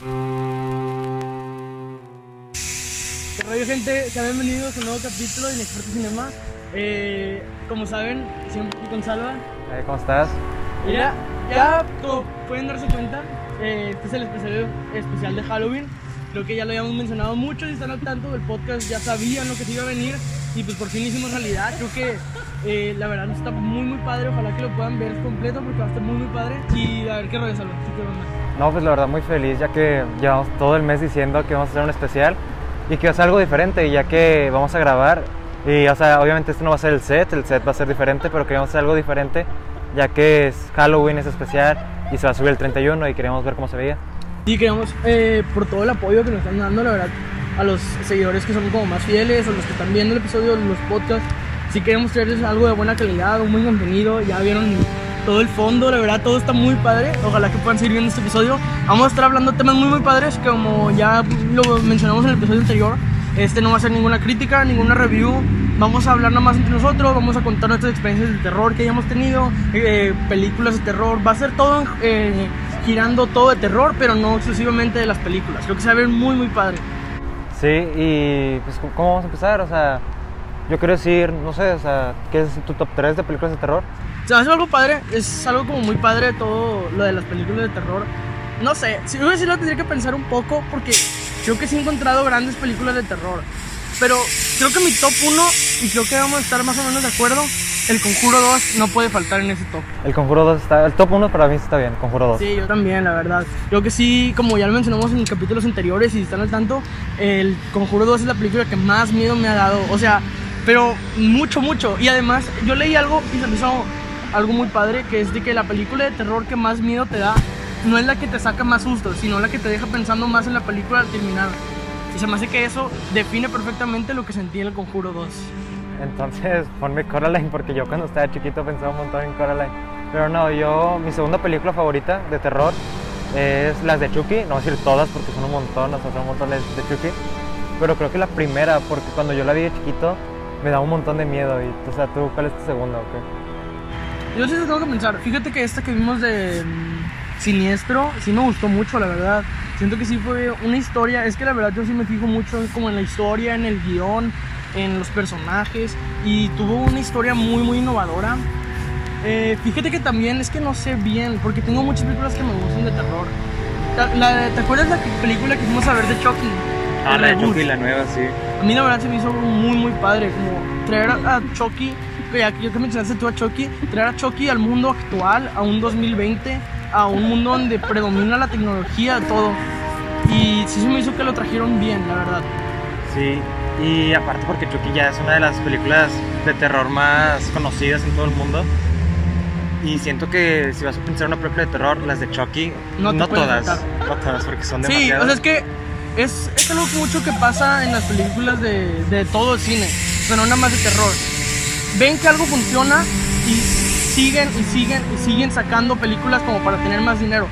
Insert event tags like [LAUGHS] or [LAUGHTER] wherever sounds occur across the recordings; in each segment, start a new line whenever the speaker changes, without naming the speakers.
¿Qué rollo, gente? Sean bienvenidos a un nuevo capítulo de Inexperto Cinema. Eh, como saben, siempre estoy con Salva.
Eh, ¿Cómo estás?
Mira, ya como pueden darse cuenta, eh, este es el especial, especial de Halloween. Creo que ya lo habíamos mencionado mucho, si están al tanto del podcast ya sabían lo que se iba a venir y pues por fin hicimos realidad. Creo que eh, la verdad está muy muy padre, ojalá que lo puedan ver completo porque va a estar muy muy padre. Y a ver qué rollo.
No, pues la verdad muy feliz ya que llevamos todo el mes diciendo que vamos a hacer un especial y que va a ser algo diferente ya que vamos a grabar y o sea, obviamente este no va a ser el set, el set va a ser diferente, pero queremos hacer algo diferente ya que es Halloween, es especial y se va a subir el 31 y queremos ver cómo se veía.
Y queremos, eh, por todo el apoyo que nos están dando, la verdad, a los seguidores que son como más fieles, o los que están viendo el episodio, los podcasts, sí queremos traerles algo de buena calidad, un buen contenido, ya vieron todo el fondo, la verdad, todo está muy padre, ojalá que puedan seguir viendo este episodio. Vamos a estar hablando de temas muy muy padres, como ya lo mencionamos en el episodio anterior, este no va a ser ninguna crítica, ninguna review, vamos a hablar nada más entre nosotros, vamos a contar nuestras experiencias de terror que hayamos tenido, eh, películas de terror, va a ser todo eh, girando todo de terror, pero no exclusivamente de las películas. Creo que se va a ver muy, muy padre.
Sí, y pues ¿cómo vamos a empezar? O sea, yo quiero decir, no sé, o sea, ¿qué es tu top 3 de películas de terror?
Se me hace algo padre, es algo como muy padre todo lo de las películas de terror. No sé, si yo sí lo tendría que pensar un poco porque creo que sí he encontrado grandes películas de terror. Pero creo que mi top 1, y creo que vamos a estar más o menos de acuerdo, el Conjuro 2 no puede faltar en ese top.
El Conjuro 2 está, el top 1 para mí está bien, Conjuro 2.
Sí, yo también, la verdad. Creo que sí, como ya lo mencionamos en capítulos anteriores y si están al tanto, el Conjuro 2 es la película que más miedo me ha dado. O sea, pero mucho, mucho. Y además, yo leí algo y se me hizo algo muy padre, que es de que la película de terror que más miedo te da no es la que te saca más susto, sino la que te deja pensando más en la película al terminar. Y se me hace que eso define perfectamente lo que sentí en el Conjuro 2.
Entonces ponme Coraline porque yo cuando estaba chiquito pensaba un montón en Coraline. Pero no, yo, mi segunda película favorita de terror es las de Chucky. No voy a decir todas porque son un montón, o sea, son un montón de, Chucky. Pero creo que la primera, porque cuando yo la vi de chiquito me da un montón de miedo. Y, o sea, ¿tú cuál es tu segunda o qué?
Yo sí te tengo que pensar. Fíjate que esta que vimos de mm, Siniestro sí me gustó mucho, la verdad. Siento que sí fue una historia. Es que la verdad yo sí me fijo mucho como en la historia, en el guion, en los personajes. Y tuvo una historia muy, muy innovadora. Eh, fíjate que también es que no sé bien, porque tengo muchas películas que me gustan de terror. La- la- ¿Te acuerdas la película que fuimos a ver de Chucky?
Ah,
El reboot.
la nueva, sí.
A mí la verdad se me hizo muy muy padre, como traer a, Chucky, que ya que mencionaste tú a Chucky, traer a Chucky al mundo actual, a un 2020, a un mundo donde predomina la tecnología, todo. Y sí se me hizo que lo trajeron bien, la verdad.
Sí, y aparte porque Chucky ya es una de las películas de terror más conocidas en todo el mundo. Y siento que si vas a pensar en una película de terror, las de Chucky,
No
no, todas, no todas, porque son
Sí,
demasiadas.
o sea, es que es, es algo mucho que pasa en las películas de, todo el cine, pero no nada más de terror. Ven que algo funciona y siguen y siguen y siguen sacando películas como para tener más dinero.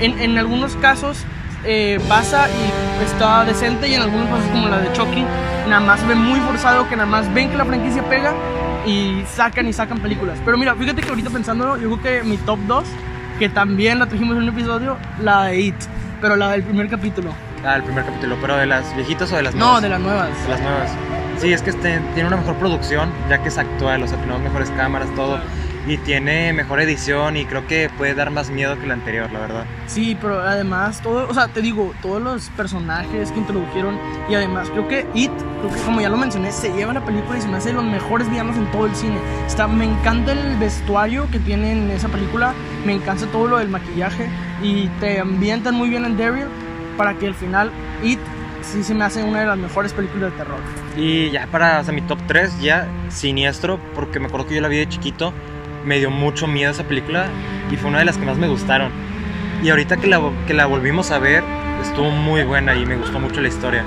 En, algunos casos eh, pasa y está decente y en algunos casos como la de Chucky, nada más ven muy forzado que nada más ven que la franquicia pega y sacan y sacan películas. Pero mira, fíjate que ahorita pensándolo, yo creo que mi top 2, que también la trajimos en un episodio, la de It, pero la del primer capítulo.
Ah, el primer capítulo, pero de las viejitas o de las
No,
nuevas?
de las nuevas.
De las nuevas. Sí, es que este, tiene una mejor producción, ya que es actual, o sea, tenemos mejores cámaras, todo. Y tiene mejor edición y creo que puede dar más miedo que la anterior, la verdad.
Sí, pero además, todo, o sea, te digo, todos los personajes que introdujeron y además creo que It, creo que como ya lo mencioné, se lleva la película y se me hace de los mejores villanos en todo el cine. Está, me encanta el vestuario que tiene en esa película, me encanta todo lo del maquillaje y te ambientan muy bien en Daryl para que al final It sí se me hace una de las mejores películas de terror.
Y ya para, o sea, mi top 3, ya siniestro, porque me acuerdo que yo la vi de chiquito, me dio mucho miedo esa película y fue una de las que más me gustaron. Y ahorita que la, que la volvimos a ver, estuvo muy buena y me gustó mucho la historia.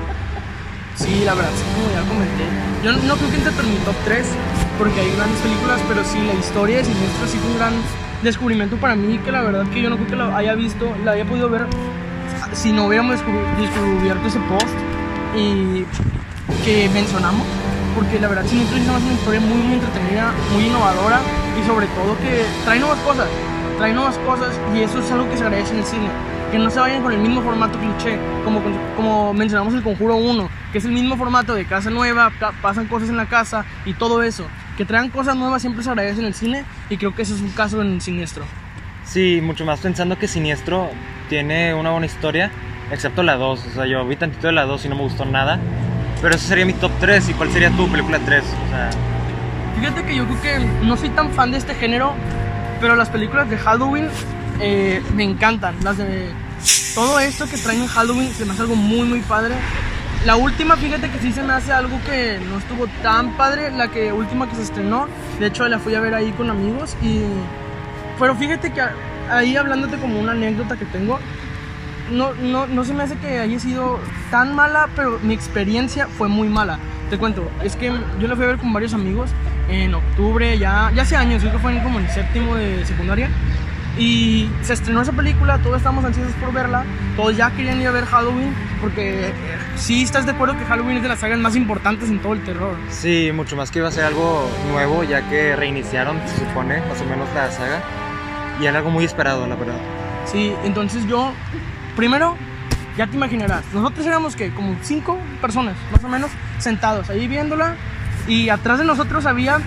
Sí, la verdad, sí, como ya comenté. Yo no creo que entre en mi top 3, porque hay grandes películas, pero sí, la historia de Siniestro sí fue un gran descubrimiento para mí, que la verdad que yo no creo que la haya visto, la haya podido ver si no hubiéramos descubierto ese post y que mencionamos, porque la verdad sí me hace una historia muy, muy entretenida, muy innovadora y sobre todo que trae nuevas cosas, trae nuevas cosas y eso es algo que se agradece en el cine. que no se vayan con el mismo formato cliché, como, como mencionamos el Conjuro 1, que es el mismo formato de casa nueva, pasan cosas en la casa y todo eso. Que traigan cosas nuevas siempre se agradece en el cine y creo que ese es un caso en Siniestro.
Sí, mucho más pensando que Siniestro tiene una buena historia, excepto la 2. O sea, yo vi tantito de la 2 y no me gustó nada. Pero ese sería mi top 3. ¿Y cuál sería tu película 3? O sea...
Fíjate que yo creo que no soy tan fan de este género, pero las películas de Halloween eh, me encantan. Las de todo esto que traen en Halloween se me hace algo muy, muy padre. La última, fíjate que sí se me hace algo que no estuvo tan padre. La que última que se estrenó, de hecho la fui a ver ahí con amigos y pero fíjate que ahí hablándote como una anécdota que tengo, no, no, no se me hace que haya sido tan mala, pero mi experiencia fue muy mala. Te cuento, es que yo la fui a ver con varios amigos en octubre, ya, ya hace años, creo que fue como en el séptimo de secundaria. Y se estrenó esa película, todos estábamos ansiosos por verla, todos ya querían ir a ver Halloween, porque eh, sí estás de acuerdo que Halloween es de las sagas más importantes en todo el terror.
Sí, mucho más que iba a ser algo nuevo, ya que reiniciaron, se supone, más o menos la saga y era algo muy esperado, la verdad.
Sí, entonces yo, primero, ya te imaginarás, nosotros éramos que como cinco personas, más o menos, sentados ahí viéndola y atrás de nosotros había,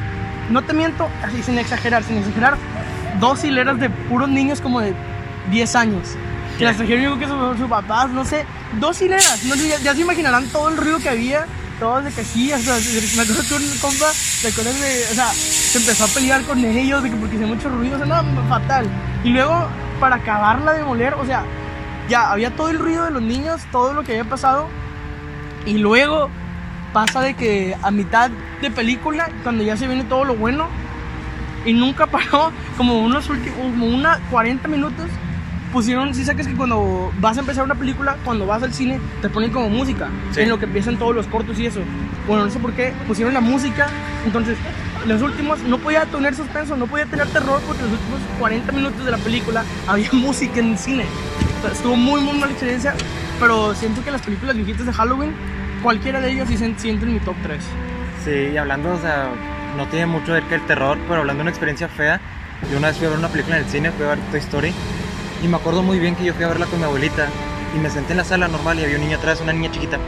no te miento, así sin exagerar, sin exagerar, dos hileras de puros niños como de 10 años. Que las trajeron que sus, sus papás, no sé, dos hileras, no, ya, ya se imaginarán todo el ruido que había todos de sí, o sea, me acuerdo que un compa, ¿te acuerdas de, o sea, se empezó a pelear con ellos de que porque hacía mucho ruido, o sea, no, fatal. Y luego, para acabarla de moler, o sea, ya había todo el ruido de los niños, todo lo que había pasado, y luego pasa de que a mitad de película, cuando ya se viene todo lo bueno, y nunca paró, como unos últimos, como una 40 minutos, pusieron, si sabes que cuando vas a empezar una película, cuando vas al cine, te ponen como música, en lo que empiezan todos los cortos y eso. Bueno, no sé por qué, pusieron la música, entonces los últimos no podía tener suspenso, no podía tener terror porque los últimos 40 minutos de la película [LAUGHS] había música en el cine. estuvo muy, muy mala experiencia, pero siento que las películas viejitas de Halloween, cualquiera de ellas sí se sienten en mi top 3.
Sí, y hablando, o sea, no tiene mucho que ver que el terror, pero hablando de una experiencia fea, yo una vez fui a ver una película en el cine, fui a ver Toy Story, y me acuerdo muy bien que yo fui a verla con mi abuelita y me senté en la sala normal y había un niño atrás, una niña chiquita.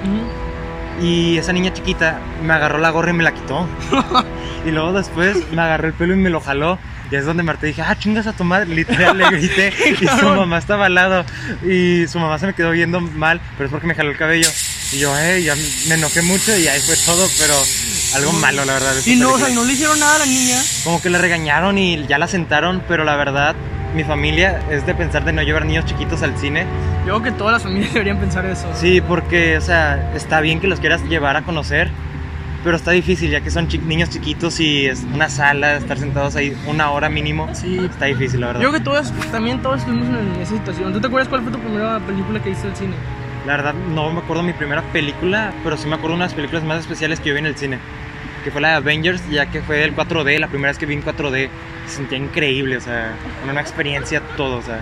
Y esa niña chiquita me agarró la gorra y me la quitó. [LAUGHS] y luego después me agarró el pelo y me lo jaló. Y es donde Marta dije, ah, chingas a tu madre. Literal le grité. [LAUGHS] y su mamá estaba al lado. Y su mamá se me quedó viendo mal, pero es porque me jaló el cabello. Y yo, eh, ya me enojé mucho y ahí fue todo, pero algo malo, la verdad.
Y no, o sea, no le hicieron nada a la niña.
Como que la regañaron y ya la sentaron, pero la verdad, mi familia es de pensar de no llevar niños chiquitos al cine.
Yo creo que todas las familias [LAUGHS] deberían pensar eso.
Sí, porque, o sea, está bien que los quieras llevar a conocer, pero está difícil ya que son niños chiquitos y es una sala, estar sentados ahí una hora mínimo. Sí. Está difícil, la verdad.
Yo creo que todos, también todos estuvimos en esa situación. ¿Tú te acuerdas cuál fue tu primera película que hiciste al cine?
La verdad, no me acuerdo mi primera película, pero sí me acuerdo de una de las películas más especiales que yo vi en el cine que fue la de Avengers, ya que fue el 4D, la primera vez que vi en 4D, se sentía increíble, o sea, una experiencia todo, o sea.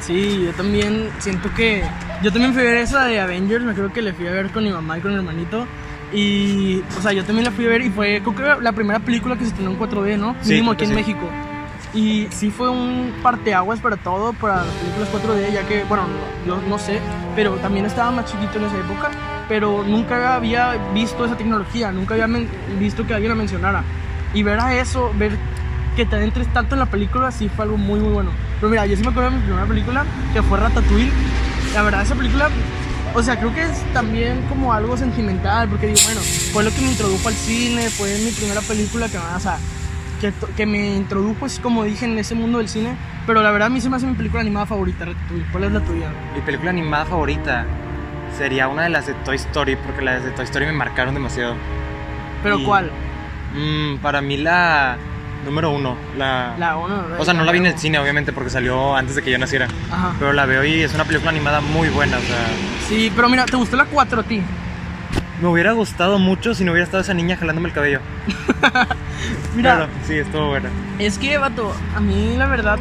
Sí, yo también siento que. Yo también fui a ver esa de Avengers, me creo que le fui a ver con mi mamá y con mi hermanito. Y, o sea, yo también la fui a ver y fue, creo que la primera película que se estrenó en 4D, ¿no? Sí, Mínimo aquí en México. Y sí fue un parteaguas para todo, para las películas 4D, ya que, bueno, yo no sé, pero también estaba más chiquito en esa época pero nunca había visto esa tecnología, nunca había visto que alguien la mencionara. Y ver a eso, ver que te adentres tanto en la película, sí fue algo muy, muy bueno. Pero mira, yo sí me acuerdo de mi primera película, que fue Ratatouille. La verdad, esa película, o sea, creo que es también como algo sentimental, porque digo, bueno, fue lo que me introdujo al cine, fue mi primera película que, o sea, que, que me introdujo, es como dije, en ese mundo del cine. Pero la verdad, a mí se me hace mi película animada favorita, Ratatouille. ¿Cuál es la tuya?
Mi película animada favorita sería una de las de Toy Story, porque las de Toy Story me marcaron demasiado.
¿Pero cuál?
Mmm, para mí la número uno. La,
la uno.
O sea, no la vi en el cine, obviamente, porque salió antes de que yo naciera. Ajá. Pero la veo y es una película animada muy buena, o sea...
Sí, pero mira, ¿te gustó la 4 a ti?
Me hubiera gustado mucho si no hubiera estado esa niña jalándome el cabello. [LAUGHS] mira. sí, estuvo buena.
Es que, vato, a mí la verdad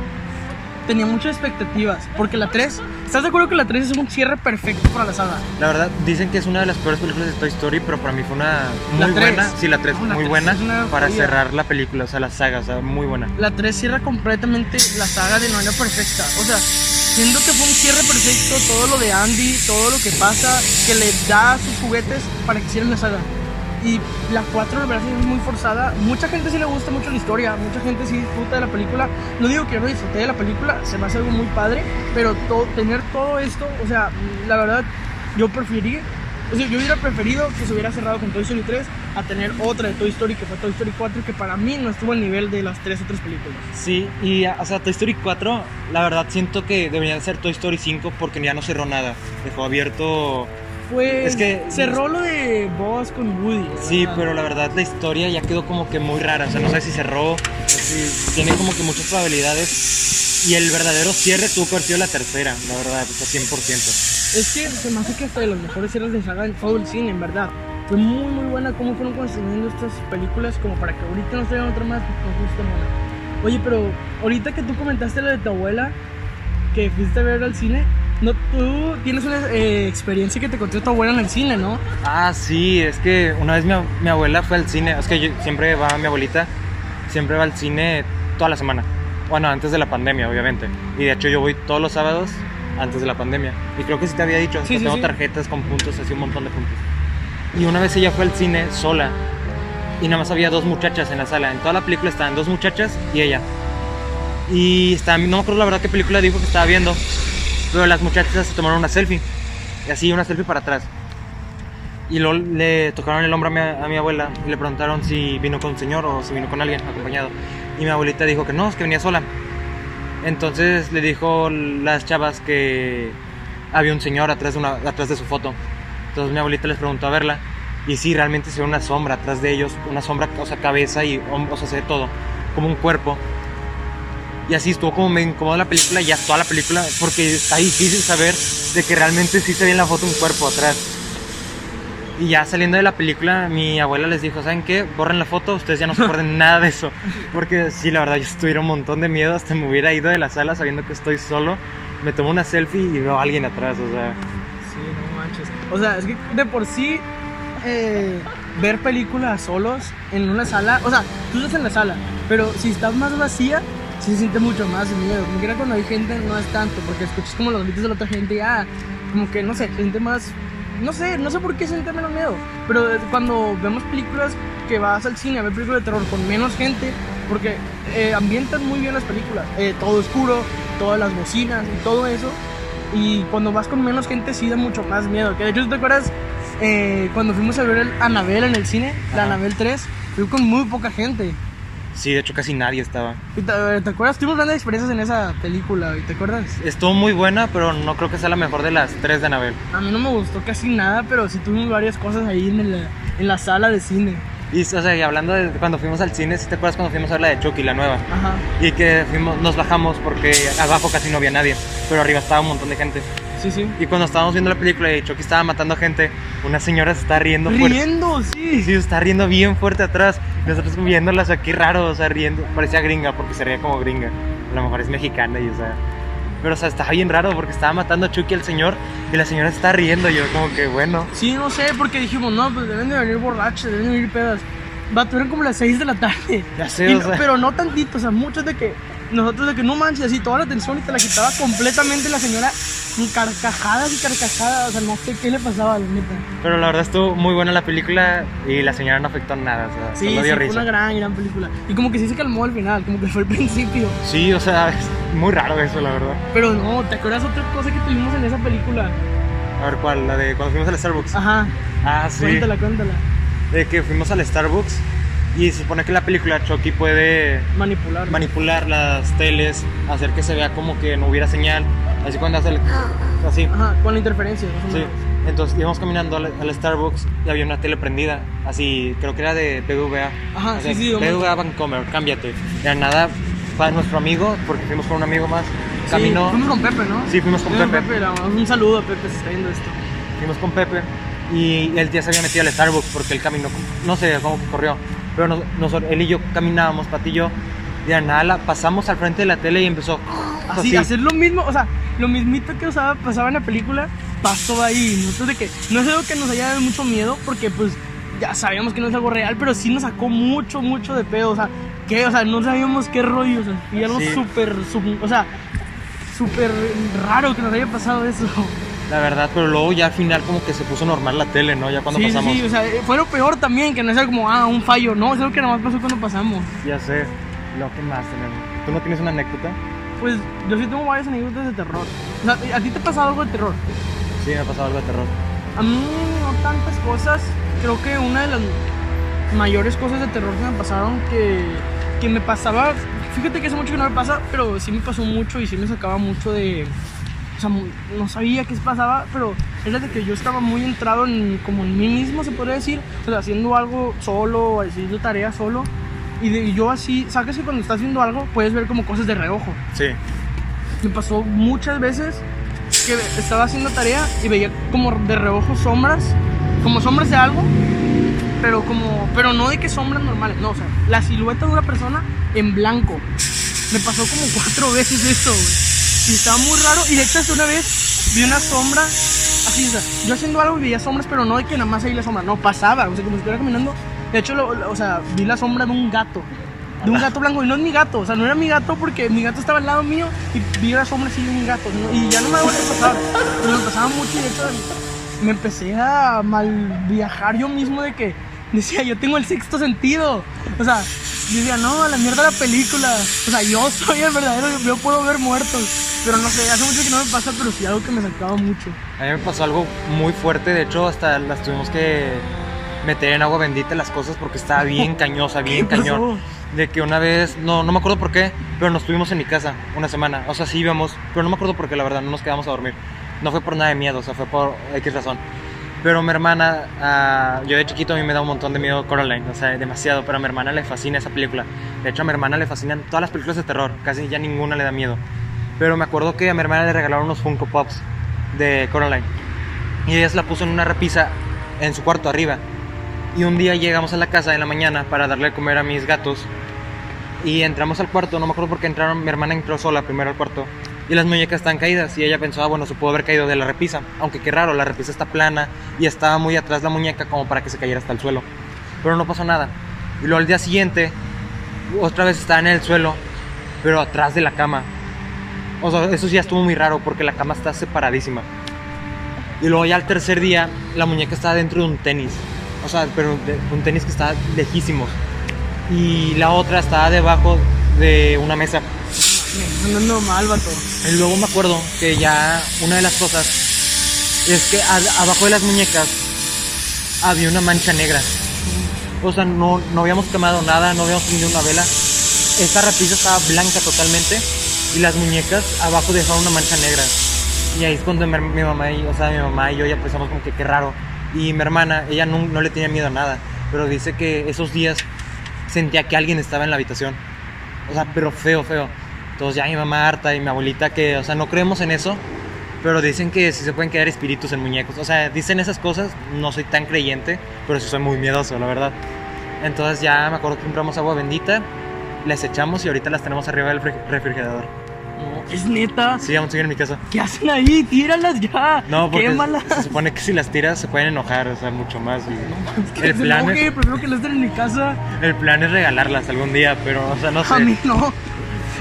tenía muchas expectativas. Porque la 3, ¿estás de acuerdo que la 3 es un cierre perfecto para la saga?
La verdad, dicen que es una de las peores películas de Toy Story, pero para mí fue una muy buena. Sí, la 3, muy buena para cerrar la película, o sea, la saga, o sea, muy buena.
La 3 cierra completamente la saga de manera perfecta. O sea, siento que fue un cierre perfecto todo lo de Andy, todo lo que pasa, que le da sus juguetes para que hicieran la saga. Y la 4 la verdad es muy forzada. Mucha gente sí le gusta mucho la historia, mucha gente sí disfruta de la película. No digo que yo no disfruté de la película, se me hace algo muy padre, pero tener todo esto, o sea, la verdad, yo preferí, o sea, yo hubiera preferido que se hubiera cerrado con Toy Story 3 a tener otra de Toy Story que fue Toy Story 4, que para mí no estuvo al nivel de las tres otras películas.
Sí, y o sea, Toy Story 4, la verdad siento que debería ser Toy Story 5 porque ya no cerró nada. Dejó abierto.
Pues
Es que-
cerró lo de Buzz con Woody.
Sí, pero la verdad la historia ya quedó como que muy rara. O sea, no sé si cerró, si tiene como que muchas probabilidades. Y el verdadero cierre tuvo que haber sido la tercera, la verdad, o sea, 100%.
Es que se me hace que hasta de los mejores cierres de saga en todo el cine, en verdad. Fue muy, muy buena cómo fueron construyendo estas películas, como para que ahorita nos traigan otra más, nos guste buena. Oye, pero ahorita que tú comentaste lo de tu abuela, que fuiste a ver al cine, no, tú tienes una eh, experiencia que te contó tu abuela en el cine, ¿no?
Ah, sí, es que una vez mi, mi abuela fue al cine. Es que yo- siempre va mi abuelita, siempre va al cine toda la semana. Bueno, antes de la pandemia, obviamente. Y de hecho yo voy todos los sábados antes de la pandemia. Y creo que sí te había dicho,
Sí, sí,
tengo
sí.
tarjetas con puntos, así un montón de puntos. Y una vez ella fue al cine sola. Y nada más había dos muchachas en la sala. En toda la película estaban dos muchachas y ella. Y estaba, no me acuerdo la verdad qué película dijo que estaba viendo. Pero las muchachas se tomaron una selfie. Y así, una selfie para atrás. Y le tocaron el hombro a mi, abuela y le preguntaron si vino con un señor o si vino con alguien acompañado. Y mi abuelita dijo que no, es que venía sola. Entonces le dijo las chavas que había un señor atrás de, una, atrás de su foto. Entonces mi abuelita les preguntó a verla. Y sí, realmente se ve una sombra atrás de ellos, una sombra, o sea, cabeza y, o sea, se ve todo, como un cuerpo. Y así estuvo como me incomodó la película y ya toda la película, porque está difícil saber de que realmente sí se ve en la foto un cuerpo atrás. Y ya saliendo de la película, mi abuela les dijo, ¿saben qué? Borren la foto, ustedes ya no se acuerden [LAUGHS] nada de eso. Porque sí, la verdad, yo estuviera un montón de miedo, hasta me hubiera ido de la sala sabiendo que estoy solo. Me tomo una selfie y veo a alguien atrás, o sea...
Sí, no manches. O sea, es que de por sí eh, ver películas solos en una sala, o sea, tú estás en la sala, pero si estás más vacía, sí se siente mucho más miedo. Como que era cuando hay gente no es tanto, porque escuchas como los gritos de la otra gente y ah, como que no sé, se siente más, no sé, no sé por qué se siente menos miedo, pero cuando vemos películas que vas al cine a ver películas de terror con menos gente, porque eh, ambientan muy bien las películas, eh, todo oscuro, todas las bocinas y todo eso. Y cuando vas con menos gente sí da mucho más miedo. Que de hecho, ¿te acuerdas eh, cuando fuimos a ver el Anabel en el cine? La. Anabel 3. Fui con muy poca gente.
Sí, de hecho casi nadie estaba.
¿Te, te acuerdas? Tuvimos grandes experiencias en esa película. ¿y ¿Te acuerdas?
Estuvo muy buena, pero no creo que sea la mejor de las tres de Anabel.
A mí no me gustó casi nada, pero sí tuvimos varias cosas ahí en, el- en la sala de cine.
Y, o sea, y hablando de cuando fuimos al cine, ¿sí te acuerdas cuando fuimos a ver la de Chucky, la nueva?
Ajá.
Y que fuimos, nos bajamos porque abajo casi no había nadie, pero arriba estaba un montón de gente.
Sí, sí.
Y cuando estábamos viendo la película y Chucky estaba matando gente, una señora se está riendo fuerte.
Riendo, sí.
sí, está riendo bien fuerte atrás. Nosotros viéndolas aquí raro, o sea, riendo. Parecía gringa porque se reía como gringa. A lo mejor es mexicana y, o sea. Pero, o sea, estaba bien raro porque estaba matando a Chucky al señor y la señora se está riendo. Y yo, como que bueno.
Sí, no sé, porque dijimos, no, pues deben de venir borrachos, deben de venir pedas. Vato, eran como las 6 de la tarde.
Ya sé, o
no-
sea.
Pero no tantito, o sea, muchos de que nosotros de que no manches, así toda la atención y te la quitaba completamente la señora con carcajadas y carcajadas, o sea, no sé qué le pasaba, la neta.
Pero la verdad estuvo muy buena la película y la señora no afectó nada, o sea,
Sí,
solo
sí,
dio
fue
risa.
una gran, gran película. Y como que sí se calmó al final, como que fue el principio.
Sí, o sea, es muy raro eso, la verdad.
Pero no, ¿te acuerdas otra cosa que tuvimos en esa película?
A ver, ¿cuál? La de cuando fuimos al Starbucks.
Ajá,
Ah, sí.
cuéntala, cuéntala.
De que fuimos al Starbucks y se supone que la película Chucky puede
Manipular.
manipular las teles, hacer que se vea como que no hubiera señal. Así cuando hace el... Así.
Ajá, con la interferencia, más
Sí. Entonces íbamos caminando al, al Starbucks y había una tele prendida, así, creo que era de BVA.
Ajá,
O sea,
sí, sí.
BVA Vancomer, cámbiate. De nada, para nuestro amigo, porque fuimos con un amigo más,
Sí,
caminó.
fuimos con Pepe, ¿no?
Sí, fuimos con Pepe.
le damos un saludo a Pepe si está viendo esto.
Fuimos con Pepe y él ya se había metido al Starbucks porque él caminó, no sé cómo corrió, pero nos- nosotros, él y yo caminábamos, Pati y yo, de nada la- pasamos al frente de la tele y empezó
Así, hacer lo mismo, o sea, lo mismito que usaba, pasaba en la película, pasó ahí. Nosotros de que no es algo que nos haya dado mucho miedo, porque pues ya sabíamos que no es algo real, pero sí nos sacó mucho, mucho de pedo. O sea, que, o sea, no sabíamos qué rollo, o sea, y algo
Sí.
súper, sub- o sea, súper raro que nos haya pasado eso.
La verdad, pero luego ya al final como que se puso normal la tele, ¿no? Ya cuando
sí, sí,
pasamos.
sí, o sea, eh, fue lo peor también, que no es algo como, ah, un fallo, no, es algo que nada más pasó cuando pasamos.
Ya sé. Lo que más tenemos. ¿Tú no tienes una anécdota?
Pues yo sí tengo varias anécdotas de terror. O sea, ¿a ti te ha pasado algo de terror?
Sí, me ha pasado algo de terror.
A mí no tantas cosas. Creo que una de las mayores cosas de terror que me pasaron que, que me pasaba, fíjate que hace mucho que no me pasa, pero sí me pasó mucho y sí me sacaba mucho de... O sea, no sabía qué pasaba, pero era de que yo estaba muy entrado en, como en mí mismo, se podría decir. O sea, haciendo algo solo, haciendo tareas solo. Y, de, y yo así, sabes que cuando estás haciendo algo puedes ver como cosas de reojo.
Sí.
Me pasó muchas veces que estaba haciendo tarea y veía como de reojo sombras, como sombras de algo, pero como, pero no de que sombras normales, no, o sea, la silueta de una persona en blanco. Me pasó como cuatro [LAUGHS] veces eso, güey. Y estaba muy raro. Y de hecho, hasta una vez vi una sombra, así, o sea, yo haciendo algo y veía sombras, pero no de que nada más ahí la sombra, no, pasaba, o sea, como si estuviera caminando. De hecho, lo- lo- o sea, vi la sombra de un gato. De un gato blanco, y no es mi gato, o sea, no era mi gato porque mi gato estaba al lado mío y vi la sombra así de un gato, ¿no? y ya no me vuelve a pasar, pero me pasaba mucho y de hecho me empecé a mal viajar yo mismo de que decía, yo tengo el sexto sentido, o sea, decía, no, a la mierda la película, o sea, yo [LAUGHS] soy el verdadero, yo puedo ver muertos, pero no sé, hace mucho que no me pasa, pero sí algo que me sacaba mucho.
A mí me pasó algo muy fuerte, de hecho hasta las tuvimos que meter en agua bendita las cosas porque estaba bien [LAUGHS] cañosa, bien cañón. De que una vez, no, no me acuerdo por qué, pero nos tuvimos en mi casa una semana. O sea, sí íbamos, pero no me acuerdo por qué, la verdad, no nos quedamos a dormir. No fue por nada de miedo, o sea, fue por X razón. Pero mi hermana, ah, yo de chiquito a mí me da un montón de miedo Coraline, o sea, demasiado, pero a mi hermana le fascina esa película. De hecho, a mi hermana le fascinan todas las películas de terror, casi ya ninguna le da miedo. Pero me acuerdo que a mi hermana le regalaron unos Funko Pops de Coraline. Y ella se la puso en una repisa en su cuarto arriba. Y un día llegamos a la casa en la mañana para darle de comer a mis gatos. Y entramos al cuarto, no me acuerdo por qué entraron, mi hermana entró sola primero al cuarto. Y las muñecas están caídas y ella pensó, ah, bueno, se pudo haber caído de la repisa. Aunque qué raro, la repisa está plana y estaba muy atrás la muñeca como para que se cayera hasta el suelo. Pero no pasó nada. Y luego al día siguiente, otra vez estaba en el suelo, pero atrás de la cama. O sea, eso sí estuvo muy raro porque la cama está separadísima. Y luego ya al tercer día, la muñeca estaba dentro de un tenis. O sea, pero un tenis que estaba lejísimos. Y la otra estaba debajo de una mesa.
Es normal, vato.
Y luego me acuerdo que ya una de las cosas es que a- abajo de las muñecas había una mancha negra. O sea, no, no habíamos quemado nada, no habíamos prendido una vela. Esta repisa estaba blanca totalmente y las muñecas abajo dejaron una mancha negra. Y ahí es cuando mi, mi mamá y, o sea, mi mamá y yo ya pensamos como que qué raro. Y mi hermana, ella no, no le tenía miedo a nada, pero dice que esos días sentía que alguien estaba en la habitación. O sea, pero feo, feo. Entonces ya mi mamá harta y mi abuelita que, o sea, no creemos en eso, pero dicen que sí se pueden quedar espíritus en muñecos. O sea, dicen esas cosas, no soy tan creyente, pero sí soy muy miedoso, la verdad. Entonces ya me acuerdo que compramos agua bendita, las echamos y ahorita las tenemos arriba del fri- refrigerador.
No, es neta.
Sí, aún siguen en mi casa.
¿Qué hacen ahí? Tíralas ya.
No, porque
Quémalas.
se supone que si las tiras se pueden enojar, o sea, mucho más. y
Que
el, plan
enoje,
es,
prefiero que no estén en mi casa.
el plan es regalarlas algún día, pero, o sea, no
A mí
sé.
no.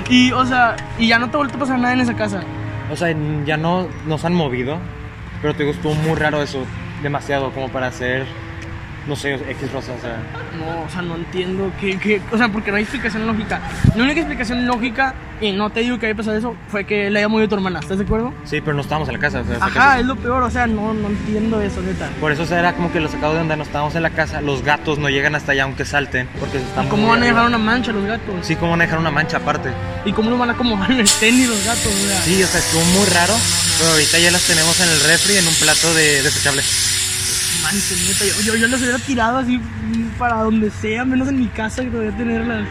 Y, o sea, y ya no te ha vuelto a pasar nada en esa casa.
O sea, ya no nos han movido, pero te digo, estuvo muy raro eso, demasiado como para hacer, no sé, X rosa, o sea.
No, o sea, no entiendo qué, qué- o sea, porque no hay explicación lógica. La única explicación lógica, y no te digo que haya pasado eso, fue que le haya movido tu hermana, ¿estás de acuerdo?
Sí, pero no estábamos en la casa, o sea,
Ajá,
casa-
es lo peor, o sea, no, no entiendo eso, neta.
Por eso o sea, era como que lo sacado de donde no estábamos en la casa, los gatos no llegan hasta allá aunque salten, porque se están
¿Y cómo van a dejar una mancha los gatos?
Sí, cómo van a dejar una mancha aparte.
¿Y cómo lo van a acomodar en el tenis los gatos? O sea,
Sí, o sea, estuvo muy raro, pero ahorita ya las tenemos en el refri en un plato de desechable.
Neta, yo, yo, yo las hubiera tirado así para donde sea, menos en mi casa que todavía tenerlas.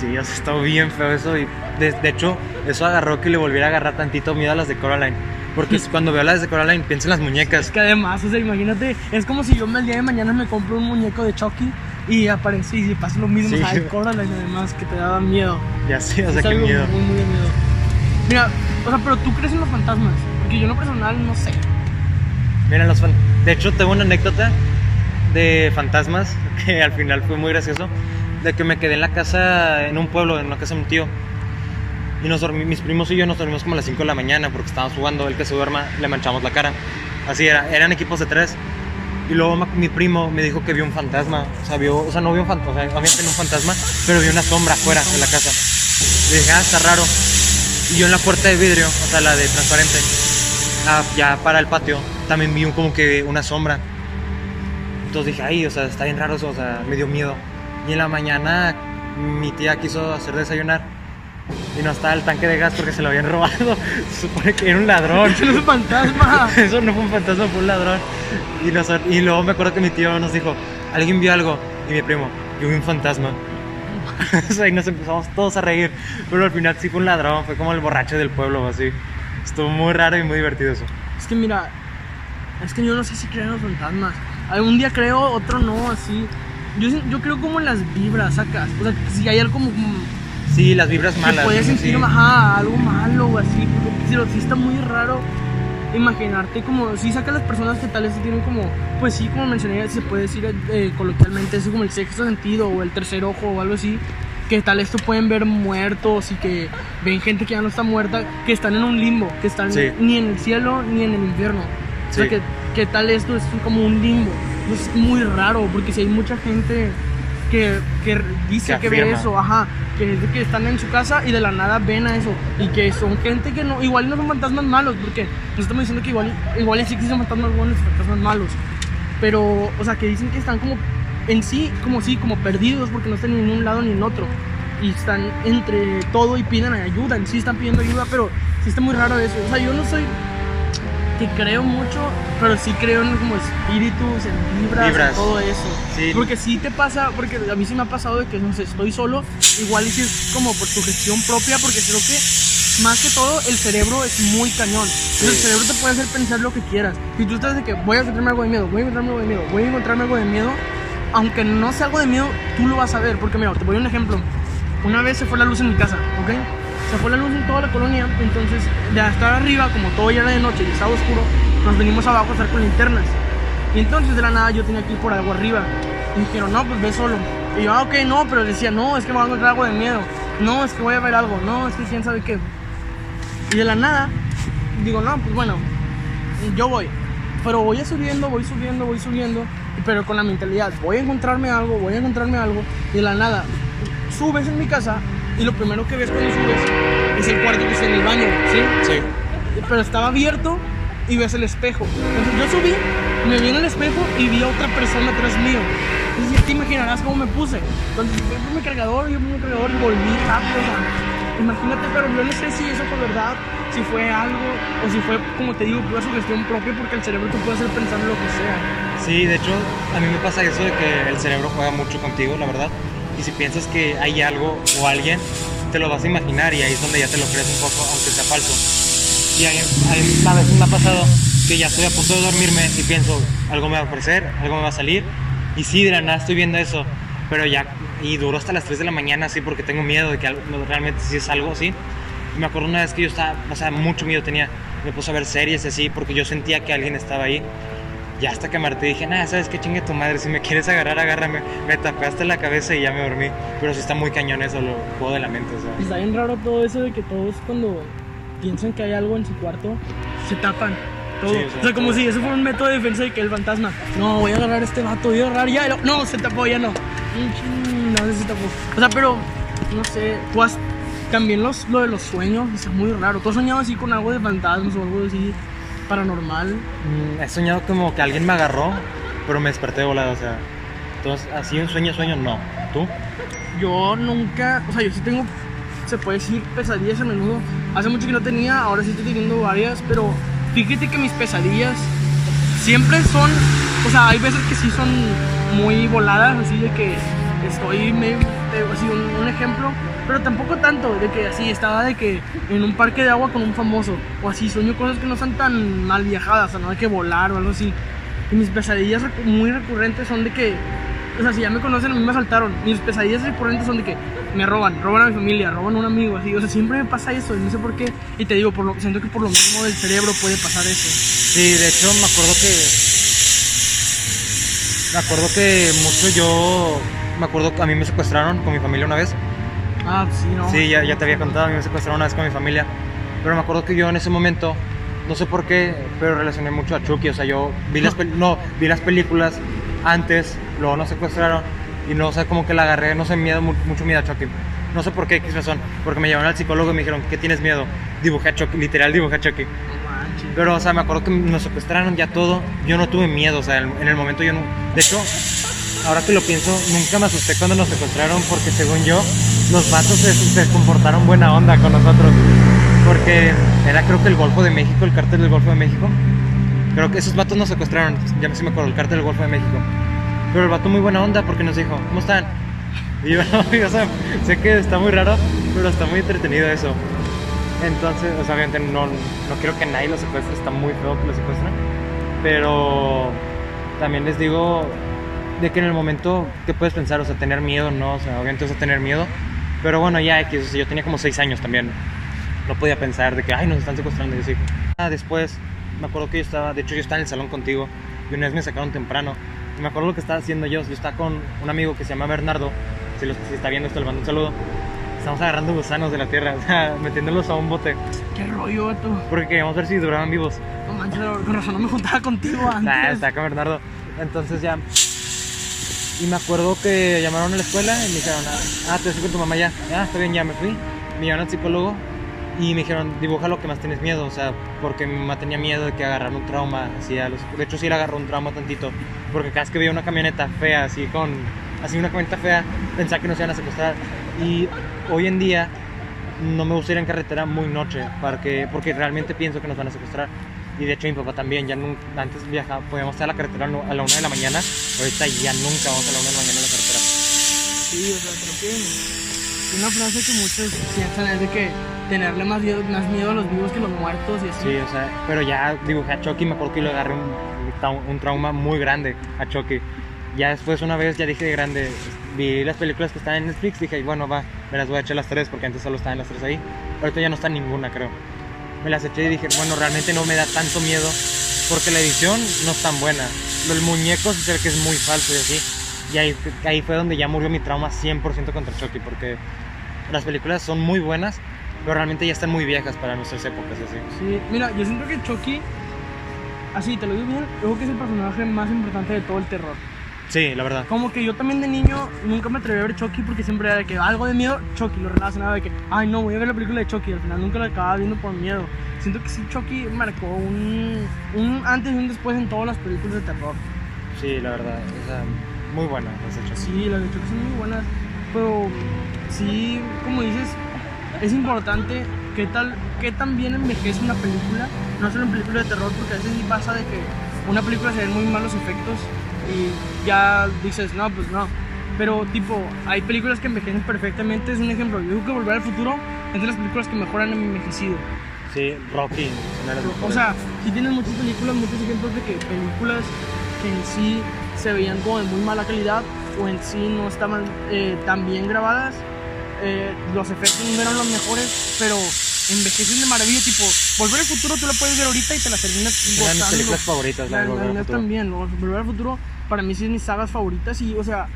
Sí, o sea, está bien feo eso y de, de hecho eso agarró que le volviera a agarrar tantito miedo a las de Coraline. Porque [LAUGHS] cuando veo las de Coraline pienso en las muñecas.
Es que además, o sea, imagínate, es como si yo el día de mañana me compro un muñeco de Chucky y aparece y pasa lo mismo,
Sí.
o sea, Coraline además que te daba miedo.
Ya sé, o sea,
Es
qué miedo.
Muy, muy de miedo. Mira, o sea, pero tú crees en los fantasmas, porque yo en lo personal no sé.
Los De hecho, tengo una anécdota de fantasmas [LAUGHS] que al final fue muy gracioso. De que me quedé en la casa, en un pueblo, en una casa de un tío. Y nos dormi- mis primos y yo nos dormimos como a las 5 de la mañana porque estábamos jugando. El que se duerma le manchamos la cara. Así era, eran equipos de tres. Y luego mi primo me dijo que vio un fantasma. O sea, vio, o sea no vio un fantasma, o sea, obviamente un fantasma, pero vio una sombra afuera de la casa. Y dije, ah, está raro. Y yo en la puerta de vidrio, o sea, la de transparente, ah, ya para el patio, también vi un- como que una sombra. Entonces dije, ay, o sea, está bien raro eso, o sea, me dio miedo. Y en la mañana mi tía quiso hacer desayunar y no estaba el tanque de gas porque se lo habían [LAUGHS] robado. Se supone que era un ladrón.
Eso no es un fantasma. [LAUGHS]
Eso no fue un fantasma, fue un ladrón. Y, nos- y luego me acuerdo que mi tío nos dijo, alguien vio algo. Y mi primo, yo vi un fantasma. [LAUGHS] o sea, y nos empezamos todos a reír. Pero al final sí fue un ladrón, fue como el borracho del pueblo así. Estuvo muy raro y muy divertido eso.
Es que mira, es que yo no sé si creo en los fantasmas. Algún día creo, otro no, así. Yo, sí- yo creo como en las vibras, sacas. O sea, si hay algo como,
Sí, las vibras malas.
puedes sentir
Sí.
ajá, algo malo o así. Porque si lo sí está muy raro imaginarte como, si sacas las personas que tal vez tienen como, pues sí, como mencioné, se puede decir eh, coloquialmente, es como el sexto sentido o el tercer ojo o algo así. Que tal esto pueden ver muertos y que ven gente que ya no está muerta, que están en un limbo, que están
Sí.
ni en el cielo ni en el infierno. O sea,
Sí.
que, que tal esto es como un limbo. Pues es muy raro, porque si hay mucha gente que, que dice
Que
que, ve eso, ajá, que, es de que están en su casa y de la nada ven a eso. Y que son gente que no, igual no son fantasmas malos, porque no estamos diciendo que igual, igual sí existen fantasmas buenos y fantasmas malos. Pero, o sea, que dicen que están como en sí, como sí, como perdidos, porque no están ni en un lado ni en otro. Y están entre todo y piden ayuda, en sí están pidiendo ayuda, pero sí está muy raro eso. O sea, yo no soy que creo mucho, pero sí creo en como espíritus, en vibras,
Vibras.
en todo eso.
Sí.
Porque sí te pasa, porque a mí sí me ha pasado de que no sé, estoy solo, igual y si es como por tu gestión propia, porque creo que más que todo el cerebro es muy cañón. Entonces, El cerebro te puede hacer pensar lo que quieras. Si tú estás de que voy a encontrarme algo de miedo, voy a encontrarme algo de miedo, voy a encontrarme algo de miedo, aunque no sea algo de miedo, tú lo vas a ver. Porque mira, te voy a un ejemplo. Una vez se fue la luz en mi casa, ¿ok? Se fue la luz en toda la colonia, entonces de estar arriba, como todo ya era de noche y estaba oscuro, nos venimos abajo a estar con linternas. Y entonces de la nada yo tenía que ir por algo arriba. Y dijeron, no, pues ve solo. Y yo, ah, ok, no, pero decía, no, es que me voy a encontrar algo de miedo. No, es que voy a ver algo. No, es que quién sabe qué. Y de la nada, digo, no, pues bueno, yo voy. Pero voy subiendo, voy subiendo, voy subiendo. Pero con la mentalidad, voy a encontrarme algo, voy a encontrarme algo. Y de la nada, subes en mi casa y lo primero que ves cuando subes es el cuarto que está en el baño, ¿sí?
Sí.
pero estaba abierto y ves el espejo. Entonces yo subí, me vi en el espejo y vi a otra persona atrás mío. Entonces te imaginarás cómo me puse. Entonces yo por mi cargador, yo por mi cargador y volví rápido. o sea, imagínate, pero yo no sé si eso fue verdad, si fue algo, o si fue, como te digo, pura sugestión propia porque el cerebro te puede hacer pensar lo que sea.
Sí, de hecho, a mí me pasa eso de que el cerebro juega mucho contigo, la verdad. Y si piensas que hay algo o alguien, te lo vas a imaginar y ahí es donde ya te lo crees un poco, aunque sea falso. Y hay, hay- a veces me ha pasado que ya estoy a punto de dormirme y pienso, algo me va a aparecer, algo me va a salir. Y sí, de la nada estoy viendo eso, pero ya, y duró hasta las 3 de la mañana así porque tengo miedo de que algo- realmente sí es algo así. Y me acuerdo una vez que yo estaba, o sea, mucho miedo tenía. Me puse a ver series así porque yo sentía que alguien estaba ahí. Ya hasta que Martí dije, nada, ¿sabes qué chingue tu madre? Si me quieres agarrar, agárrame. Me tapé hasta la cabeza y ya me dormí. Pero sí está muy cañón eso, lo juego de la mente, o sea.
Está bien raro todo eso de que todos cuando piensan que hay algo en su cuarto, se tapan. Todo.
Sí,
o,
o
sea, como
todo.
si eso fuera un método de defensa de que el fantasma. No, voy a agarrar a este vato, voy a agarrar ya. lo- No, se tapó, ya no. Mm, No, se tapó. O sea, pero, no sé, has. También los, lo de los sueños, es muy raro. ¿Tú has soñado así con algo de fantasmas o algo así paranormal?
Mm, he soñado como que alguien me agarró, pero me desperté de volada, o sea. Entonces, así un sueño, sueño, no. ¿Tú?
Yo nunca, o sea, yo sí tengo, se puede decir, pesadillas a menudo. Hace mucho que no tenía, ahora sí estoy teniendo varias, pero fíjate que mis pesadillas siempre son, o sea, hay veces que sí son muy voladas, así de que estoy, medio, así un, ejemplo, pero tampoco tanto, de que así estaba de que en un parque de agua con un famoso, o así, sueño cosas que no son tan mal viajadas, o sea, no hay que volar o algo así. Y mis pesadillas muy recurrentes son de que, o sea, si ya me conocen, a mí me asaltaron. Mis pesadillas recurrentes son de que me roban, roban a mi familia, roban a un amigo, así. O sea, siempre me pasa eso, y no sé por qué. Y te digo, por lo, siento que por lo mismo del cerebro puede pasar eso.
Sí, de hecho me acuerdo que. Me acuerdo que mucho yo. Me acuerdo que a mí me secuestraron con mi familia una vez.
Ah, sí, no.
Sí, ya, ya te había contado, a mí me secuestraron una vez con mi familia. Pero me acuerdo que yo en ese momento, no sé por qué, pero relacioné mucho a Chucky. O sea, yo vi las, [LAUGHS] no, vi las películas antes, luego nos secuestraron y no sé, como que la agarré, no sé, miedo, mu- mucho miedo a Chucky. No sé por qué, qué razón. Porque me llevaron al psicólogo y me dijeron, ¿qué tienes miedo? Dibujé a Chucky, literal dibujé a Chucky. Pero, o sea, me acuerdo que nos secuestraron ya todo. Yo no tuve miedo, o sea, en el momento yo no. De hecho, ahora que lo pienso, nunca me asusté cuando nos secuestraron porque, según yo, los vatos se, se comportaron buena onda con nosotros. Porque era, creo que el Golfo de México, el cártel del Golfo de México. Creo que esos vatos nos secuestraron, ya sí me acuerdo, el cártel del Golfo de México. Pero el vato muy buena onda porque nos dijo, ¿cómo están? [LAUGHS] Y yo, [LAUGHS] o sé que está muy raro, pero está muy entretenido eso. Entonces, o sea, obviamente no, no quiero que nadie lo secuestre, está muy feo que lo secuestren. Pero también les digo de que en el momento, ¿qué puedes pensar? O sea, tener miedo, ¿no? O sea, obviamente vas a tener miedo. Pero bueno, ya, X, o sea, yo tenía como 6 años también. No podía pensar de que, ay, nos están secuestrando. Y así. Ah, después, me acuerdo que yo estaba, de hecho, yo estaba en el salón contigo. Y una vez me sacaron temprano. Y me acuerdo lo que estaba haciendo yo. Yo estaba con un amigo que se llama Bernardo. Si, lo, si está viendo esto, le mando un saludo. Estamos agarrando gusanos de la tierra, [LAUGHS] o sea, metiéndolos a un bote.
Qué rollo, vato.
Porque queríamos ver si duraban vivos.
No manches, con razón no me juntaba contigo [LAUGHS] antes.
Nah, está con Bernardo. Entonces ya. Y me acuerdo que llamaron a la escuela y me dijeron, ah, te decía con tu mamá ya. Ah, está bien, ya me fui. Me llevaron al psicólogo y me dijeron, dibuja lo que más tienes miedo. O sea, porque mi mamá tenía miedo de que agarrara un trauma. Así a los... De hecho, sí le agarró un trauma tantito. Porque cada vez que veía una camioneta fea, así con. Así una camioneta fea, pensaba que nos iban a secuestrar. Y hoy en día no me gusta ir en carretera muy noche porque, porque realmente pienso que nos van a secuestrar. Y de hecho mi papá también, ya nun- antes viajaba, podíamos estar a la carretera a la una de la mañana, ahorita ya nunca vamos a la una de la mañana a la carretera.
Sí, o sea, creo que una frase que muchos piensan es de que tenerle más miedo, más miedo a los vivos que los muertos y así.
Sí, o sea, pero ya dibujé a Chucky, me acuerdo que le agarré un, un trauma muy grande a Chucky. Ya después una vez, ya dije de grande, vi las películas que están en Netflix, dije, bueno, va, me las voy a echar las tres, porque antes solo estaban las tres ahí. Ahorita ya no está ninguna, creo. Me las eché y dije, bueno, realmente no me da tanto miedo, porque la edición no es tan buena. Lo- El muñeco sí se ve que es muy falso y así. Y ahí, ahí fue donde ya murió mi trauma 100% contra Chucky, porque las películas son muy buenas, pero realmente ya están muy viejas para nuestras épocas así.
Sí, mira, yo siento que Chucky, así te lo digo bien, creo que es el personaje más importante de todo el terror.
Sí, la verdad.
Como que yo también de niño nunca me atreví a ver Chucky porque siempre era de que algo de miedo, Chucky, lo relacionaba de que, ay no, voy a ver la película de Chucky, al final nunca la acababa viendo por miedo. Siento que sí, Chucky marcó un, un antes y un después en todas las películas de terror.
Sí, la verdad. O sea, muy buena las hechas.
Sí, las de Chucky son muy buenas, pero sí, como dices, es importante qué tal, qué tan bien envejece una película, no solo en películas de terror, porque a veces sí pasa de que una película se ven muy malos efectos y ya dices, no, pues no. Pero tipo, hay películas que envejecen perfectamente, es un ejemplo, yo creo que Volver al Futuro es de las películas que mejor han envejecido.
Sí, Rocky.
O sea, sí tienes muchas películas, muchos ejemplos de que películas que en sí se veían como de muy mala calidad o en sí no estaban eh, tan bien grabadas, eh, los efectos no eran los mejores, pero envejecen de maravilla. Tipo, Volver al Futuro tú la puedes ver ahorita y te la terminas
de mis
gozando.
películas favoritas, la
La, la
Futuro.
también. Volver al Futuro para mí sí es mis sagas favoritas y, o sea,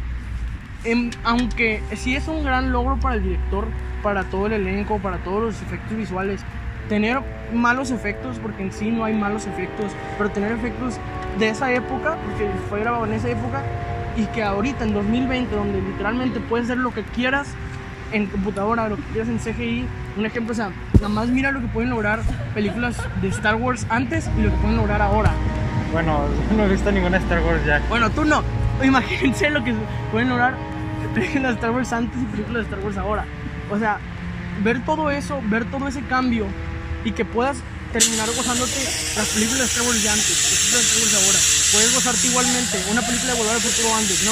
em- aunque sí es un gran logro para el director, para todo el elenco, para todos los efectos visuales, tener malos efectos, porque en sí no hay malos efectos, pero tener efectos de esa época, porque fue grabado en esa época, y que ahorita en 2020, donde literalmente puedes hacer lo que quieras en computadora, lo que quieras en CGI, un ejemplo, o sea, nada más mira lo que pueden lograr películas de Star Wars antes y lo que pueden lograr ahora.
Bueno, [LAUGHS] no he visto ninguna Star Wars ya.
Bueno, tú no. Imagínense lo que pueden lograr películas de Star Wars antes y películas de Star Wars ahora. O sea, ver todo eso, ver todo ese cambio y que puedas terminar gozándote las películas de Star Wars de antes, las películas de Star Wars ahora. Puedes gozarte igualmente una película de Volver al Futuro antes, una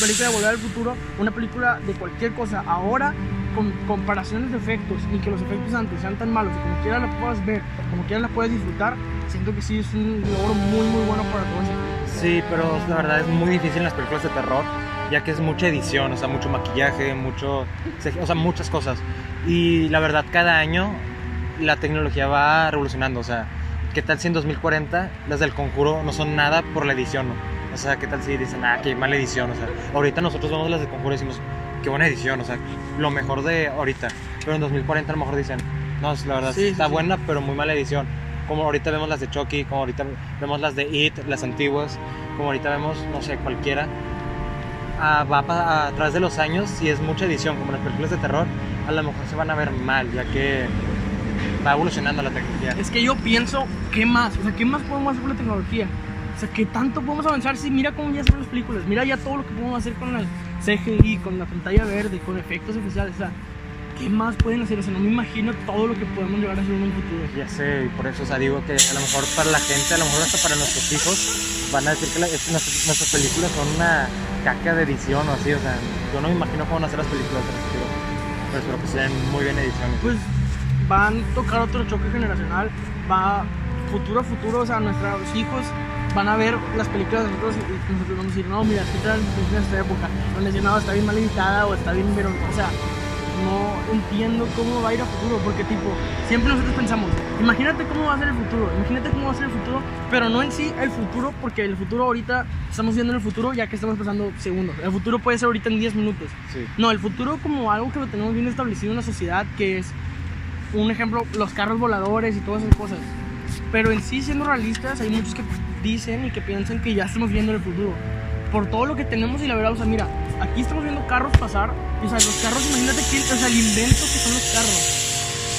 película- de Volver al Futuro, una película de cualquier cosa ahora con comparaciones de efectos y que los efectos antes sean tan malos y como quieras la puedas ver, como quieras la puedes disfrutar, siento que sí es un logro muy muy bueno para todos.
Sí, pero la verdad es muy difícil en las películas de terror, ya que es mucha edición, o sea, mucho maquillaje, mucho, o sea, muchas cosas. Y la verdad, cada año la tecnología va revolucionando, o sea, ¿qué tal si en 2040 las del conjuro no son nada por la edición? no? O sea, ¿qué tal si dicen, ah, qué mala edición? O sea, ahorita nosotros vemos las del conjuro y decimos, qué buena edición, o sea, lo mejor de ahorita. Pero en 2040 a lo mejor dicen, no, la verdad
Sí, sí,
está
sí.
buena, pero muy mala edición. Como ahorita vemos las de Chucky, como ahorita vemos las de It, las antiguas, como ahorita vemos, no sé, cualquiera. Ah, va pa- a, través de los años, si es mucha edición, como las películas de terror, a lo mejor se van a ver mal, ya que va evolucionando la tecnología.
Es que yo pienso, ¿qué más? O sea, ¿qué más podemos hacer con la tecnología? O sea, ¿qué tanto podemos avanzar? Si mira cómo ya ven las películas, mira ya todo lo que podemos hacer con el CGI, con la pantalla verde, con efectos especiales. O sea, ¿qué más pueden hacer? O sea, no me imagino todo lo que podemos llegar a hacer en un futuro.
Ya sé, y por eso, o sea, digo que a lo mejor para la gente, a lo mejor hasta para nuestros hijos, van a decir que la- es- nuestras, nuestras películas son una caca de edición o así, o sea, yo no me imagino cómo van a ser las películas de tipo, pero espero que sean muy bien ediciones.
Pues van a tocar otro choque generacional, va futuro a futuro, o sea, nuestros hijos van a ver las películas de nosotros y nosotros vamos a decir, no, mira, es traen películas de esta época, a decir, no, está bien mal editada o está bien, pero, o sea, no entiendo cómo va a ir a futuro, porque tipo, siempre nosotros pensamos, imagínate cómo va a ser el futuro, imagínate cómo va a ser el futuro, pero no en sí el futuro, porque el futuro ahorita, estamos viendo el futuro ya que estamos pasando segundos, el futuro puede ser ahorita en 10 minutos,
Sí.
no, el futuro como algo que lo tenemos bien establecido en la sociedad, que es un ejemplo, los carros voladores y todas esas cosas. Pero en sí, siendo realistas, hay muchos que dicen y que piensan que ya estamos viendo el futuro. Por todo lo que tenemos y la verdad, o sea, mira, aquí estamos viendo carros pasar. Y, o sea, los carros, imagínate que, o sea, el invento que son los carros.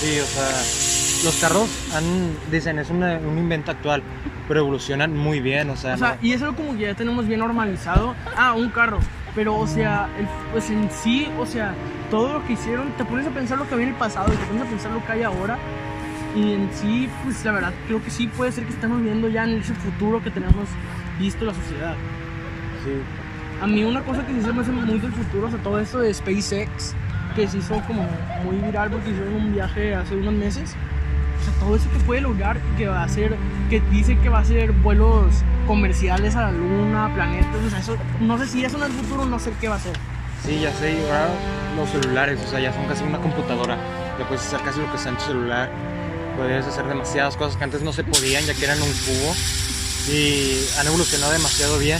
Sí, o sea, los carros han, dicen, es una- un invento actual, pero evolucionan muy bien, o sea,
O sea,
no-
y es algo como que ya tenemos bien normalizado. Ah, un carro. Pero, o sea, el- pues en sí, o sea, todo lo que hicieron, te pones a pensar lo que había en el pasado y te pones a pensar lo que hay ahora. Y en sí, pues la verdad, creo que sí puede ser que estamos viendo ya en ese futuro que tenemos visto la sociedad.
sí,
A mí una cosa que sí se me hace muy del futuro, o sea, todo esto de SpaceX, que se hizo como muy viral porque hicieron un viaje hace unos meses. O sea, todo eso que puede lograr, que va a ser, que dice que va a ser vuelos comerciales a la luna, planetas, o sea, eso, no sé si eso es el futuro, no sé qué va a ser.
Sí, ya sé, ahora los celulares, o sea, ya son casi una computadora, ya puedes hacer casi lo que sea en tu celular, puedes hacer demasiadas cosas que antes no se podían, ya que eran un cubo, y han evolucionado demasiado bien,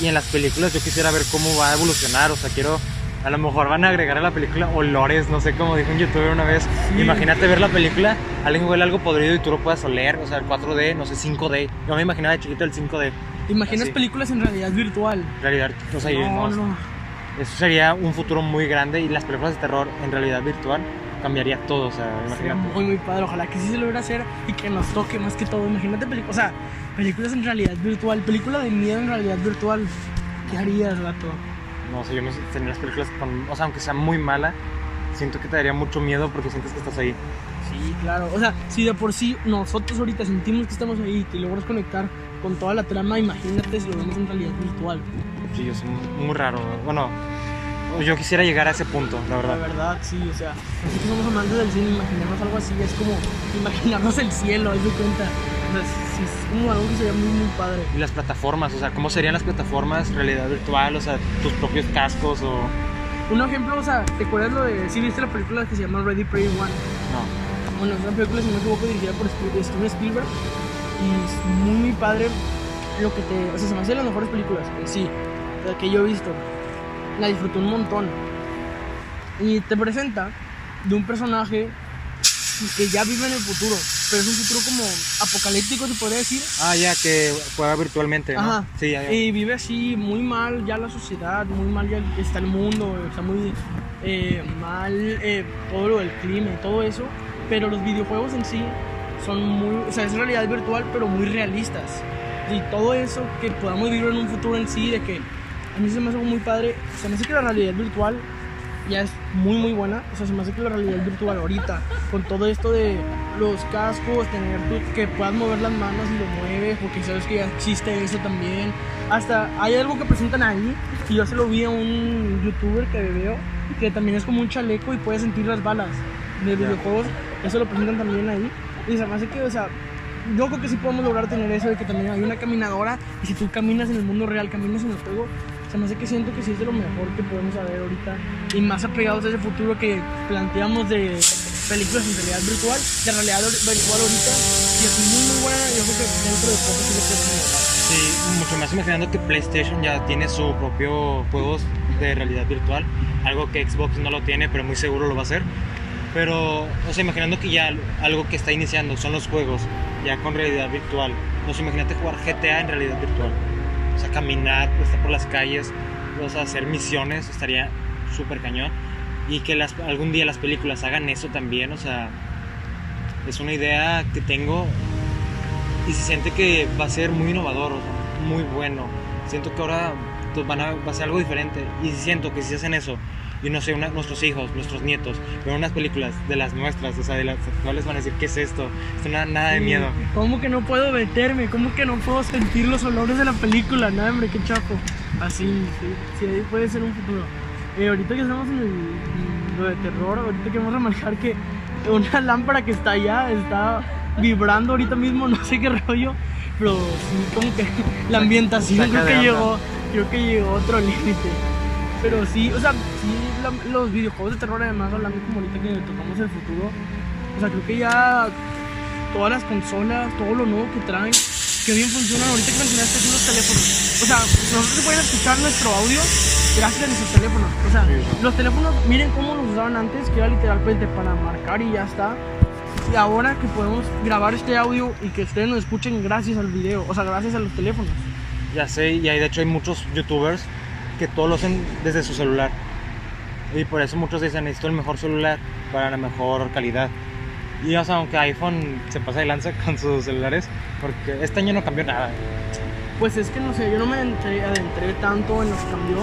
y en las películas yo quisiera ver cómo va a evolucionar, o sea, quiero... A lo mejor van a agregar a la película olores, no sé cómo dijo un youtuber una vez.
Sí.
Imagínate ver la película, alguien huele algo podrido y tú lo puedas oler, o sea, el 4D, no sé, 5D. Yo me imaginaba de chiquito el 5D.
¿Te imaginas
Así.
películas en realidad virtual?
Realidad, o sea,
no,
no,
no.
Eso sería un futuro muy grande y las películas de terror en realidad virtual cambiaría todo, o sea,
Sería
imagínate.
muy, muy padre. Ojalá que sí se logre hacer y que nos toque más que todo. Imagínate películas, o sea, películas en realidad virtual, película de miedo en realidad virtual. ¿Qué harías, gato?
No sé, yo no sé, tener las películas con, o sea, aunque sea muy mala, siento que te daría mucho miedo porque sientes que estás ahí.
Sí, claro. O sea, si de por sí nosotros ahorita sentimos que estamos ahí y te logras conectar con toda la trama, imagínate si lo vemos en realidad virtual.
Sí, es muy, raro. Bueno, yo quisiera llegar a ese punto, la
La
verdad.
verdad, sí, o sea, nosotros somos amantes del cine, imaginarnos algo así es como imaginarnos el cielo, haz de cuenta. O sea, sí, es como algo que sería muy, muy padre.
Y las plataformas, o sea, ¿cómo serían las plataformas? Realidad virtual, o sea, tus propios cascos o...
Un ejemplo, o sea, ¿te acuerdas lo de, si viste la película que se llama Ready Player One?
No.
Bueno, es una película, si no me equivoco, dirigida por Steven Spielberg. Y es muy, muy padre lo que te. O sea, se me hace de las mejores películas sí, sea, que yo he visto. La disfruté un montón. Y te presenta de un personaje que ya vive en el futuro, pero es un futuro como apocalíptico, se podría decir.
Ah, ya, que juega virtualmente, ¿no?
Ajá.
Sí, ya, ya.
Y vive así, muy mal ya la sociedad, muy mal ya está el mundo, está muy eh, mal eh, todo lo del clima y todo eso. Pero los videojuegos en sí son muy, o sea, es realidad virtual, pero muy realistas. Y todo eso que podamos vivir en un futuro en sí, de que a mí se me hace muy padre, se me hace que la realidad virtual ya es muy muy buena, o sea, se me hace que la realidad virtual ahorita, con todo esto de los cascos, tener tu- que puedas mover las manos y lo mueves, porque sabes que ya existe eso también. Hasta hay algo que presentan ahí, y yo se lo vi a un youtuber que veo, que también es como un chaleco y puedes sentir las balas de videojuegos, eso lo presentan también ahí. Y se me hace que, o sea, yo creo que sí podemos lograr tener eso de que también hay una caminadora y si tú caminas en el mundo real, caminas en el juego, se me hace que siento que sí es de lo mejor que podemos saber ahorita y más apegados a ese futuro que planteamos de películas en realidad virtual, de realidad virtual ahorita y es muy muy buena, yo creo que dentro de poco sí lo
Sí, mucho más imaginando que PlayStation ya tiene su propio juegos de realidad virtual, algo que Xbox no lo tiene, pero muy seguro lo va a hacer. Pero, o sea, imaginando que ya algo que está iniciando son los juegos, ya con realidad virtual. O sea, imagínate jugar GTA en realidad virtual. O sea, caminar, pues, estar por las calles, o sea, hacer misiones, estaría súper cañón. Y que las, algún día las películas hagan eso también, o sea, es una idea que tengo y se siente que va a ser muy innovador, muy bueno. Siento que ahora pues, van a, va a ser algo diferente y siento que si hacen eso y no sé, una- nuestros hijos, nuestros nietos, ven unas películas de las nuestras, o sea, de las actuales van a decir, ¿qué es esto? Esto no da nada de miedo.
¿Cómo que no puedo meterme? ¿Cómo que no puedo sentir los olores de la película? No, hombre, qué chapo. Así, sí, sí, ahí puede ser un futuro. Eh, ahorita que estamos en, el, en lo de terror, ahorita queremos remarcar que una [LAUGHS] lámpara que está allá está vibrando ahorita mismo, no sé qué rollo, pero sí, como que la ambientación creo que llegó, creo que llegó a otro [LAUGHS] límite. Pero sí, o sea, la- los videojuegos de terror, además, hablando como ahorita que tocamos el futuro, o sea, creo que ya todas las consolas, todo lo nuevo que traen, que bien funcionan. Ahorita que mencionaste tú los teléfonos. O sea, nosotros pueden escuchar nuestro audio gracias a nuestros teléfonos. O sea,
Sí,
los teléfonos, miren cómo los usaban antes, que era literalmente para marcar y ya está. Y ahora que podemos grabar este audio y que ustedes nos escuchen gracias al video, o sea, gracias a los teléfonos.
Ya sé, y hay, de hecho hay muchos youtubers que todo lo hacen desde su celular. Y por eso muchos dicen, necesito el mejor celular para la mejor calidad. Y o sea, aunque iPhone se pasa de lanza [LAUGHS] con sus celulares, porque este año no cambió nada.
Pues es que no sé, yo no me adentré, adentré tanto en lo que cambió.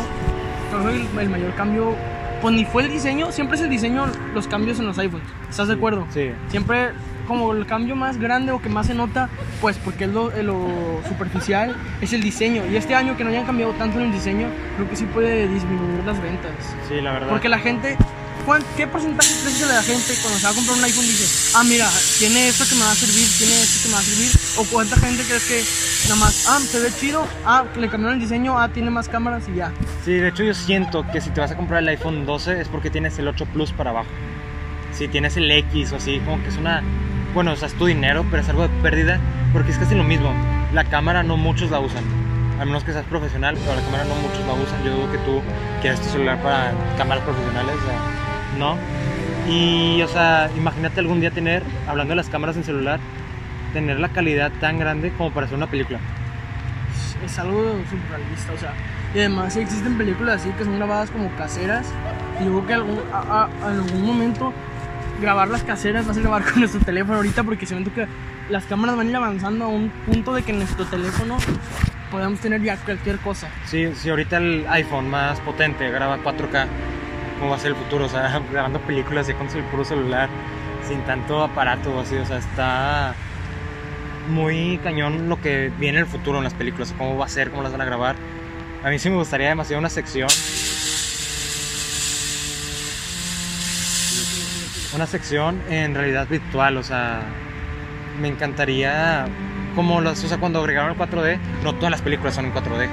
Creo que el, el mayor cambio, pues ni fue el diseño, siempre es el diseño, los cambios en los iPhones. ¿Estás de acuerdo?
Sí.
Siempre como el cambio más grande o que más se nota, pues porque es lo, lo superficial, es el diseño. Y este año que no hayan cambiado tanto en el diseño, creo que sí puede disminuir las ventas.
Sí, la verdad.
Porque la gente, ¿cuán- ¿qué porcentaje crees que la gente cuando se va a comprar un iPhone dice, ah, mira, tiene esto que me va a servir, tiene esto que me va a servir? ¿O cuánta gente crees que nada más, ah, se ve chido, ah, le cambiaron el diseño, ah, tiene más cámaras y ya?
Sí, de hecho yo siento que si te vas a comprar el iPhone 12 es porque tienes el 8 Plus para abajo. Si tienes el X o así, como que es una... Bueno, o sea, es tu dinero, pero es algo de pérdida, porque es casi lo mismo. La cámara no muchos la usan. A menos que seas profesional, pero la cámara no muchos la usan. Yo dudo que tú quieras tu celular para cámaras profesionales, o sea, no. Y, o sea, imagínate algún día tener, hablando de las cámaras en celular, tener la calidad tan grande como para hacer una película.
es algo surrealista, o sea, y además existen películas así que son grabadas como caseras, y yo que algún, a, a- algún momento grabar las caseras vas a grabar [LAUGHS] con nuestro teléfono ahorita porque siento que las cámaras van a ir avanzando a un punto de que nuestro teléfono podamos tener ya cualquier cosa.
Sí, si ahorita el iPhone más potente graba 4K, ¿cómo va a ser el futuro? O sea, [LAUGHS] grabando películas ya con el puro celular, sin tanto aparato, así, o sea, está muy cañón lo que viene en el futuro en las películas, cómo va a ser, cómo las van a grabar. A mí sí me gustaría demasiado una sección. Una sección en realidad virtual, o sea, me encantaría como las, o sea, cuando agregaron el 4D, no todas las películas son en 4D.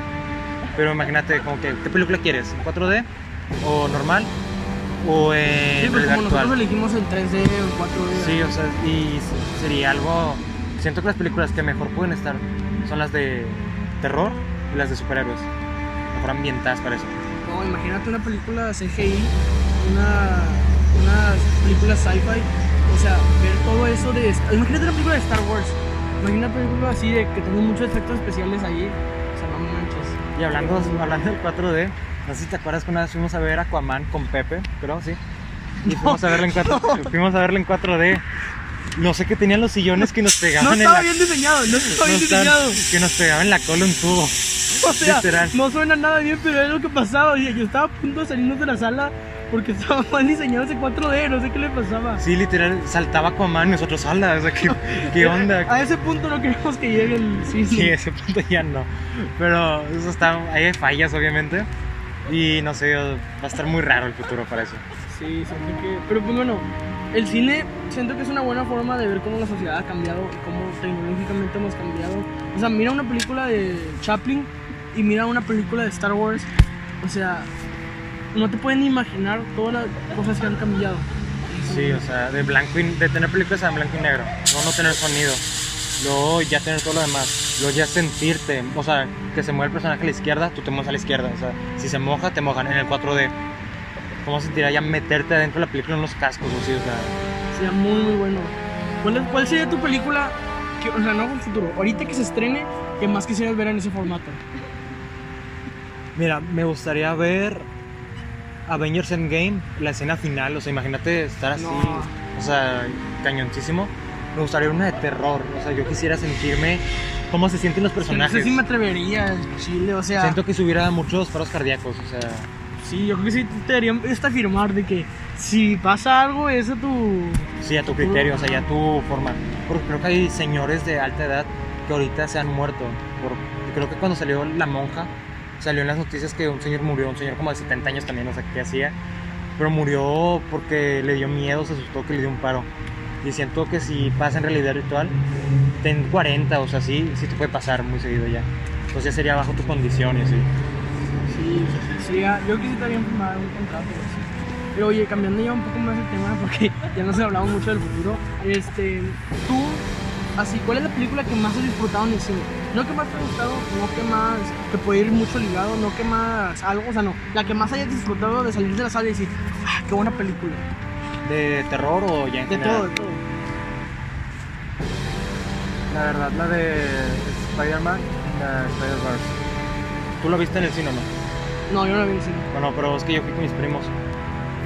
Pero imagínate como que ¿qué película quieres? ¿En 4D o normal o en
Sí,
realidad
como nosotros elegimos el 3D o 4D.
Sí, o sea, y se- sería algo siento que las películas que mejor pueden estar son las de terror y las de superhéroes. Mejor ambientadas para eso.
No, imagínate una película CGI, una, una película sci-fi, o sea, ver todo eso de... Imagínate una película de Star Wars, imagínate una película así de que tenga muchos efectos especiales ahí, o sea, no manches.
Y hablando, hablando del 4D, no sé si te acuerdas que una vez fuimos a ver Aquaman con Pepe, creo, sí. Y fuimos a verla en 4, fuimos a verla en 4D. No sé qué tenían los sillones que nos pegaban
No
en
estaba
la
bien diseñado, no estaba
no
bien diseñado.
que nos pegaban en la cola un tubo.
O sea,
literal.
no suena nada bien, pero es lo que pasaba. Yo estaba a punto de salirnos de la sala porque estaba mal diseñado ese 4D, no sé qué le pasaba.
Sí, literal, saltaba Aquaman y nosotros, ala, o sea, ¿qué, qué onda?
A ese punto no queremos que llegue el cine.
Sí, ese punto ya no. Pero eso está, hay fallas obviamente. Y no sé, va a estar muy raro el futuro para eso.
Sí, siento que. Pero pues bueno, el cine siento que es una buena forma de ver cómo la sociedad ha cambiado y cómo tecnológicamente hemos cambiado. O sea, mira una película de Chaplin y mira una película de Star Wars. O sea, no te pueden imaginar todas las cosas que han cambiado.
Sí, o sea, de blanco y, de tener películas en blanco y negro, no no tener sonido. luego ya tener todo lo demás, luego ya sentirte, o sea, que se mueve el personaje a la izquierda, tú te mueves a la izquierda, o sea, si se moja, te mojan en el 4D. ¿Cómo sentirá ya meterte adentro de la película en unos cascos o así, o sea,
Sería muy, muy bueno. ¿Cuál, cuál sería tu película, que, o sea, no en el futuro, ahorita que se estrene, que más quisieras ver en ese formato?
Mira, me gustaría ver Avengers Endgame, la escena final, o sea, imagínate estar así,
No.
o sea, cañoncísimo. Me gustaría una de terror, o sea, yo quisiera sentirme cómo se sienten los
No
personajes.
sé si me atrevería, chile, o sea...
Siento que si hubiera muchos paros cardíacos, o sea,
Sí, yo creo que sí te deberían hasta afirmar de que si pasa algo, es a tu...
sí, a tu criterio, o sea, ya tu forma. Porque creo que hay señores de alta edad que ahorita se han muerto. Por, creo que cuando salió La Monja, salió en las noticias que un señor murió, un señor como de 70 años también, o sea, ¿qué hacía? Pero murió porque le dio miedo, se asustó que le dio un paro. Y siento que si pasa en realidad virtual, ten 40, o sea, sí, sí te puede pasar muy seguido ya. Entonces ya sería bajo tu condición y así.
Sí, sí, sería- yo quisitaría firmar un contrato así. Pero oye, cambiando ya un poco más el tema, [LAUGHS] porque ya no se hablaba mucho del futuro, este, tú, así, ¿cuál es la película que más has disfrutado en el cine? No que más te ha gustado, no que más, que puede ir mucho ligado, no que más algo, o sea, no, la que más hayas disfrutado de salir de la sala y decir, ah, qué buena película.
¿De terror o ya en
De
general?
todo, de todo.
La verdad, la de Spider-Man, la Spider-Verse.
¿Tú lo viste en el cine o no?
No, yo no la vi en el cine.
Bueno, pero es que yo fui con mis primos.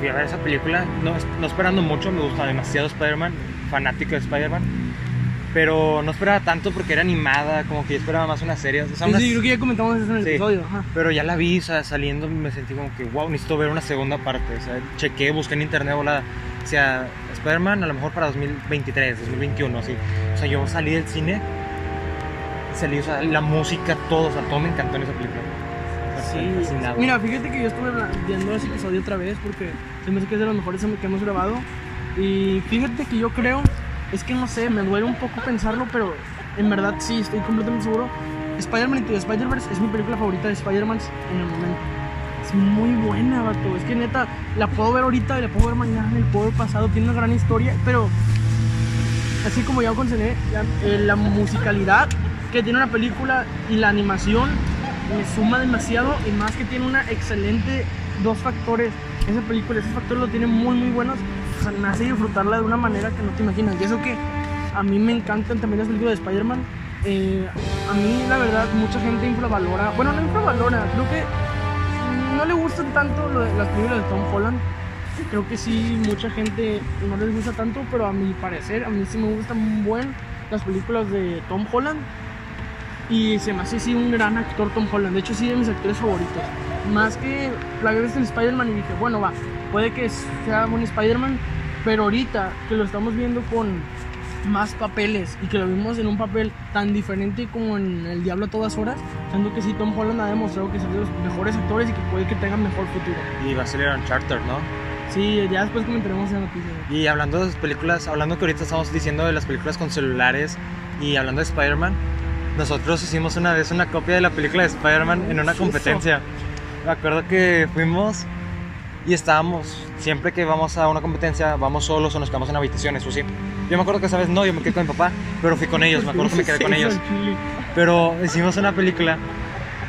Fui a ver esa película, no, no esperando mucho, me gusta demasiado Spider-Man, fanático de Spider-Man. Pero no esperaba tanto porque era animada, como que yo esperaba más una serie. O sea,
Sí,
una-
sí, creo que ya comentamos eso en el
Sí.
episodio. Ajá.
Pero ya la vi, o sea, saliendo me sentí como que, wow, necesito ver una segunda parte. O sea, chequé, busqué en internet volada. O sea, Spider-Man a lo mejor para 2023, 2021, así. O sea, yo salí del cine, salí, o sea, la música, todo, o sea, todo me encantó en esa película.
Sí,
fascinado.
mira, fíjate que yo estuve viendo ese episodio otra vez porque se me hace que es de los mejores que hemos grabado. Y fíjate que yo creo, es que no sé, me duele un poco pensarlo, pero en verdad sí, estoy completamente seguro. Spider-Man Into Spider-Verse es mi película favorita de Spider-Man en el momento. Es muy buena, vato. Es que neta, la puedo ver ahorita y la puedo ver mañana la puedo pasado. Tiene una gran historia, pero así como ya consideré, la, eh, la musicalidad que tiene una película y la animación me suma demasiado y más que tiene una excelente dos factores esa película esos factores lo tienen muy muy buenos sea, me hace disfrutarla de una manera que no te imaginas y eso que a mí me encantan también las películas de Spider-Man Eh, a mí la verdad mucha gente infravalora bueno no infravalora creo que no le gustan tanto las películas de Tom Holland creo que sí mucha gente no les gusta tanto pero a mi parecer a mí sí me gustan un buen las películas de Tom Holland y se me hace sí un gran actor Tom Holland. De hecho, sí de mis actores favoritos. Más que la vez en Spider-Man y dije, bueno, va, puede que sea un Spider-Man, pero ahorita que lo estamos viendo con más papeles y que lo vimos en un papel tan diferente como en El Diablo a todas horas, siento que sí Tom Holland ha demostrado que es de los mejores actores y que puede que tenga mejor futuro.
Y va a salir Uncharted, ¿no?
Sí, ya después comentaremos esa noticia.
Y hablando de películas, hablando que ahorita estamos diciendo de las películas con celulares y hablando de Spider-Man, nosotros hicimos una vez una copia de la película de Spider-Man en una
Eso.
Me acuerdo que fuimos y estábamos, siempre que vamos a una competencia, vamos solos o nos quedamos en habitaciones, o sí. Yo me acuerdo que esa vez no, yo me quedé con mi papá, pero fui con ellos, me acuerdo que me quedé con [LAUGHS] ellos. Pero hicimos una película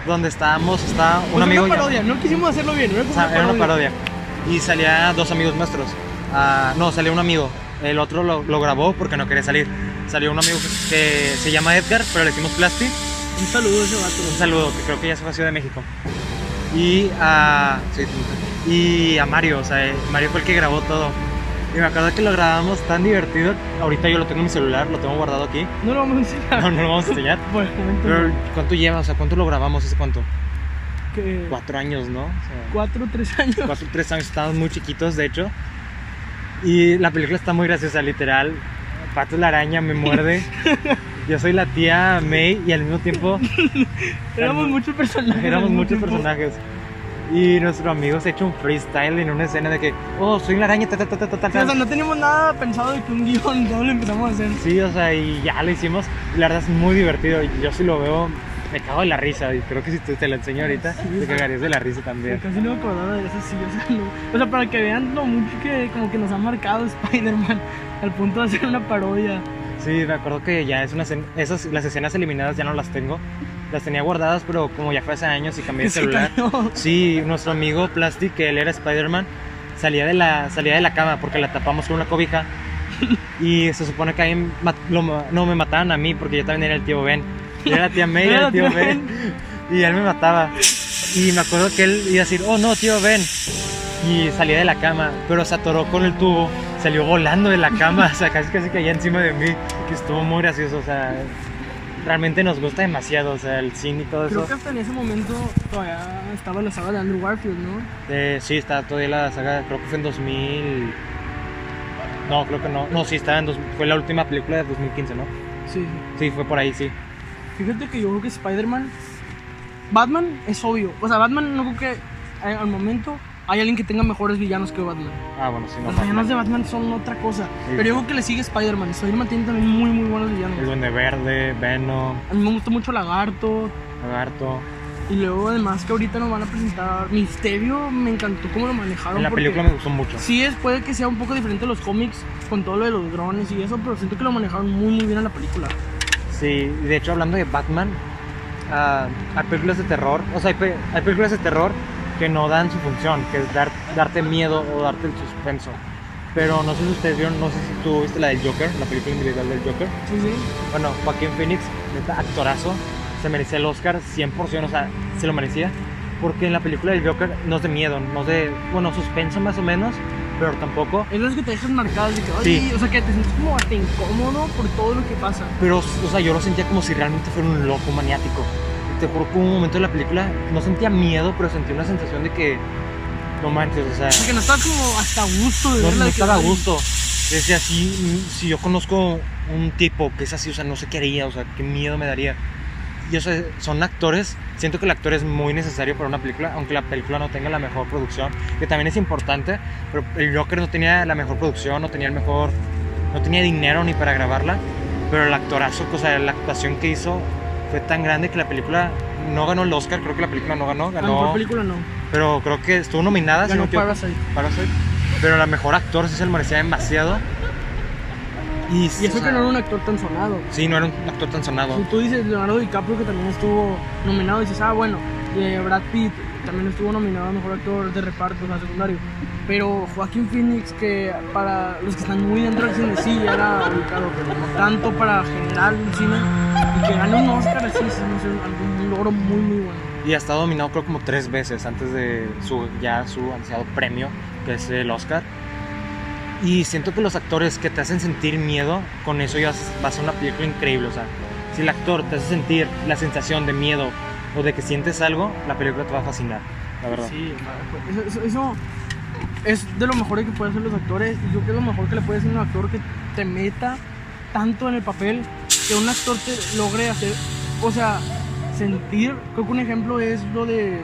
donde estábamos, está un
Pues
amigo...
una
ya-
parodia, no quisimos hacerlo bien, era como una
era una
parodia.
parodia. Y salía dos amigos nuestros. Ah, no, salía un amigo. El otro lo, lo grabó porque no quería salir. Salió un amigo que, que se llama Edgar, pero le decimos Plasti.
Un saludo ese vato.
Un saludo, que creo que ya se fue a Ciudad de México. Y a, sí, y a Mario, o sea, eh, Mario fue el que grabó todo. Y me acuerdo que lo grabamos tan divertido. Ahorita yo lo tengo en mi celular, lo tengo guardado aquí.
No lo vamos a enseñar.
No, no lo vamos a enseñar. [LAUGHS]
Por el momento
Pero,
no.
¿cuánto lleva? O sea, ¿cuánto lo grabamos? ¿Ese cuánto?
Que
Cuatro años, ¿no? O sea,
cuatro, tres años.
cuatro, tres años, estábamos muy chiquitos, de hecho. Y la película está muy graciosa, literal. Pato la araña me muerde. [LAUGHS] Yo soy la tía May y al mismo tiempo [LAUGHS]
Éramos muchos personajes.
éramos muchos
tiempo.
personajes. Y nuestro amigo se ha hecho un freestyle en una escena de que, oh, soy la araña, ta, ta, ta, ta, ta,
Sí, o sea, no teníamos nada pensado de que un guion, [LAUGHS] todo lo empezamos a hacer.
Sí, o sea, y ya lo hicimos. La verdad es muy divertido. Yo sí lo veo, me cago de la risa. Y creo que si te, te lo enseño ahorita,
Sí,
te cagarías de la risa también.
Casi no me acordaba de eso, sí, o sea, no. O sea, para que vean lo mucho que como que nos ha marcado Spider-Man al punto de hacer una parodia.
Sí, me acuerdo que ya es una escena- esas las escenas eliminadas ya no las tengo. Las tenía guardadas, pero como ya fue hace años y cambié de [LAUGHS] celular.
cayó.
Sí, nuestro amigo Plastic, que él era Spider-Man, salía de la salía de la cama porque la tapamos con una cobija. [LAUGHS] Y se supone que ahí lo no me mataban a mí porque yo también era el tío Ben. Yo era la tía May, [LAUGHS]
Era
el tío Ben. Y él me mataba. Y me acuerdo que él iba a decir, oh no, tío Ben. Y salía de la cama, pero se atoró con el tubo, salió volando de la cama, [LAUGHS] o sea, casi casi caía encima de mí, que estuvo muy gracioso, o sea, realmente nos gusta demasiado, o sea, el cine y todo
Creo
eso.
que hasta en ese momento todavía estaba la saga de Andrew Garfield, ¿no?
Eh, sí, está todavía la saga, creo que fue en 2000. No, creo que no. No, sí, estaba en dos- fue la última película de 2015, ¿no?
Sí, sí.
Sí, fue por ahí, sí.
Fíjate que yo creo que Spider-Man. Batman es obvio. O sea, Batman no creo que eh, al momento hay alguien que tenga mejores villanos que Batman.
Ah, bueno, sí, no.
Los
Batman.
villanos de Batman son otra cosa.
Sí.
Pero yo creo que le sigue Spider-Man. Spider-Man tiene también muy, muy buenos
El
villanos.
Duende Verde, Venom,
A mí me gusta mucho Lagarto.
Lagarto.
Y luego, además, que ahorita nos van a presentar Misterio. Me encantó cómo lo manejaron.
En la película me gustó mucho.
Sí, es, puede que sea un poco diferente a los cómics con todo lo de los drones y eso, pero siento que lo manejaron muy, muy bien en la película.
Sí, y de hecho, hablando de Batman, ah, hay películas de terror, o sea, hay, pe- hay películas de terror que no dan su función, que es dar, darte miedo o darte el suspenso. Pero no sé si ustedes vieron, no sé si tú viste la del Joker, la película individual del Joker.
Sí, sí.
Bueno, Joaquín Phoenix, neta, actorazo, se merecía el Oscar 100%, o sea, se lo merecía. Porque en la película del Joker no es de miedo, no es de, bueno, suspenso más o menos, pero tampoco.
Es las que te dejan marcadas de que,
Sí.
o sea, que te sientes como hasta incómodo por todo lo que pasa.
Pero, o sea, yo lo sentía como si realmente fuera un loco maniático. Te juro que hubo un momento de la película, no sentía miedo, pero sentía una sensación de que, no manches, o sea,
O sea, que no estás como hasta a gusto de
no,
verla.
no estaba a gusto. Decía, si, si yo conozco un tipo que es así, o sea, no sé qué haría, o sea, qué miedo me daría. Y o sea, son actores, siento que el actor es muy necesario para una película, aunque la película no tenga la mejor producción, que también es importante, pero el Joker no tenía la mejor producción, no tenía el mejor, no tenía dinero ni para grabarla, pero el actorazo, o sea, la actuación que hizo fue tan grande que la película no ganó el Oscar, creo que la película no ganó,
La
ganó,
mejor película no.
pero creo que estuvo nominada, si no
Ganó. Parasite.
Parasite. Pero la mejor actor sí se merecía demasiado. Y,
Y
o
eso
sea,
que no era un actor tan sonado.
Sí, no era un actor tan sonado.
Si tú dices Leonardo DiCaprio que también estuvo nominado, dices, ah, bueno, eh, Brad Pitt también estuvo nominado a Mejor Actor de Reparto, o sea, secundario. Pero Joaquín Phoenix, que para los que están muy dentro del cine, sí, era ubicado, pero no tanto para generar el cine. Y que gane un Oscar sí, me hace un, un logro muy, muy bueno.
Y ha estado nominado creo como tres veces antes de su ya su ansiado premio, que es el Oscar. Y siento que los actores que te hacen sentir miedo, con eso ya va a ser una película increíble. O sea, si el actor te hace sentir la sensación de miedo o de que sientes algo, la película te va a fascinar, la verdad.
Sí, eso- eso es de lo mejor que pueden hacer los actores. Y yo creo que es lo mejor que le puede hacer un actor que te meta tanto en el papel que un actor te logre hacer, o sea, sentir. Creo que un ejemplo es lo de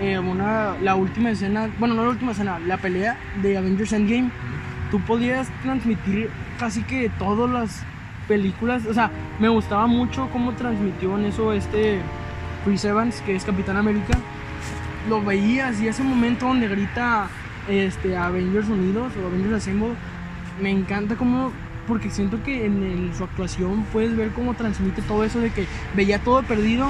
eh, una, la última escena, bueno, no la última escena, la pelea de Avengers Endgame. Tú podías transmitir casi que todas las películas, o sea, me gustaba mucho cómo transmitió en eso este Chris Evans, que es Capitán América lo veías y ese momento donde grita este, Avengers Unidos o Avengers Assemble, me encanta como, porque siento que en su actuación puedes ver cómo transmite todo eso de que veía todo perdido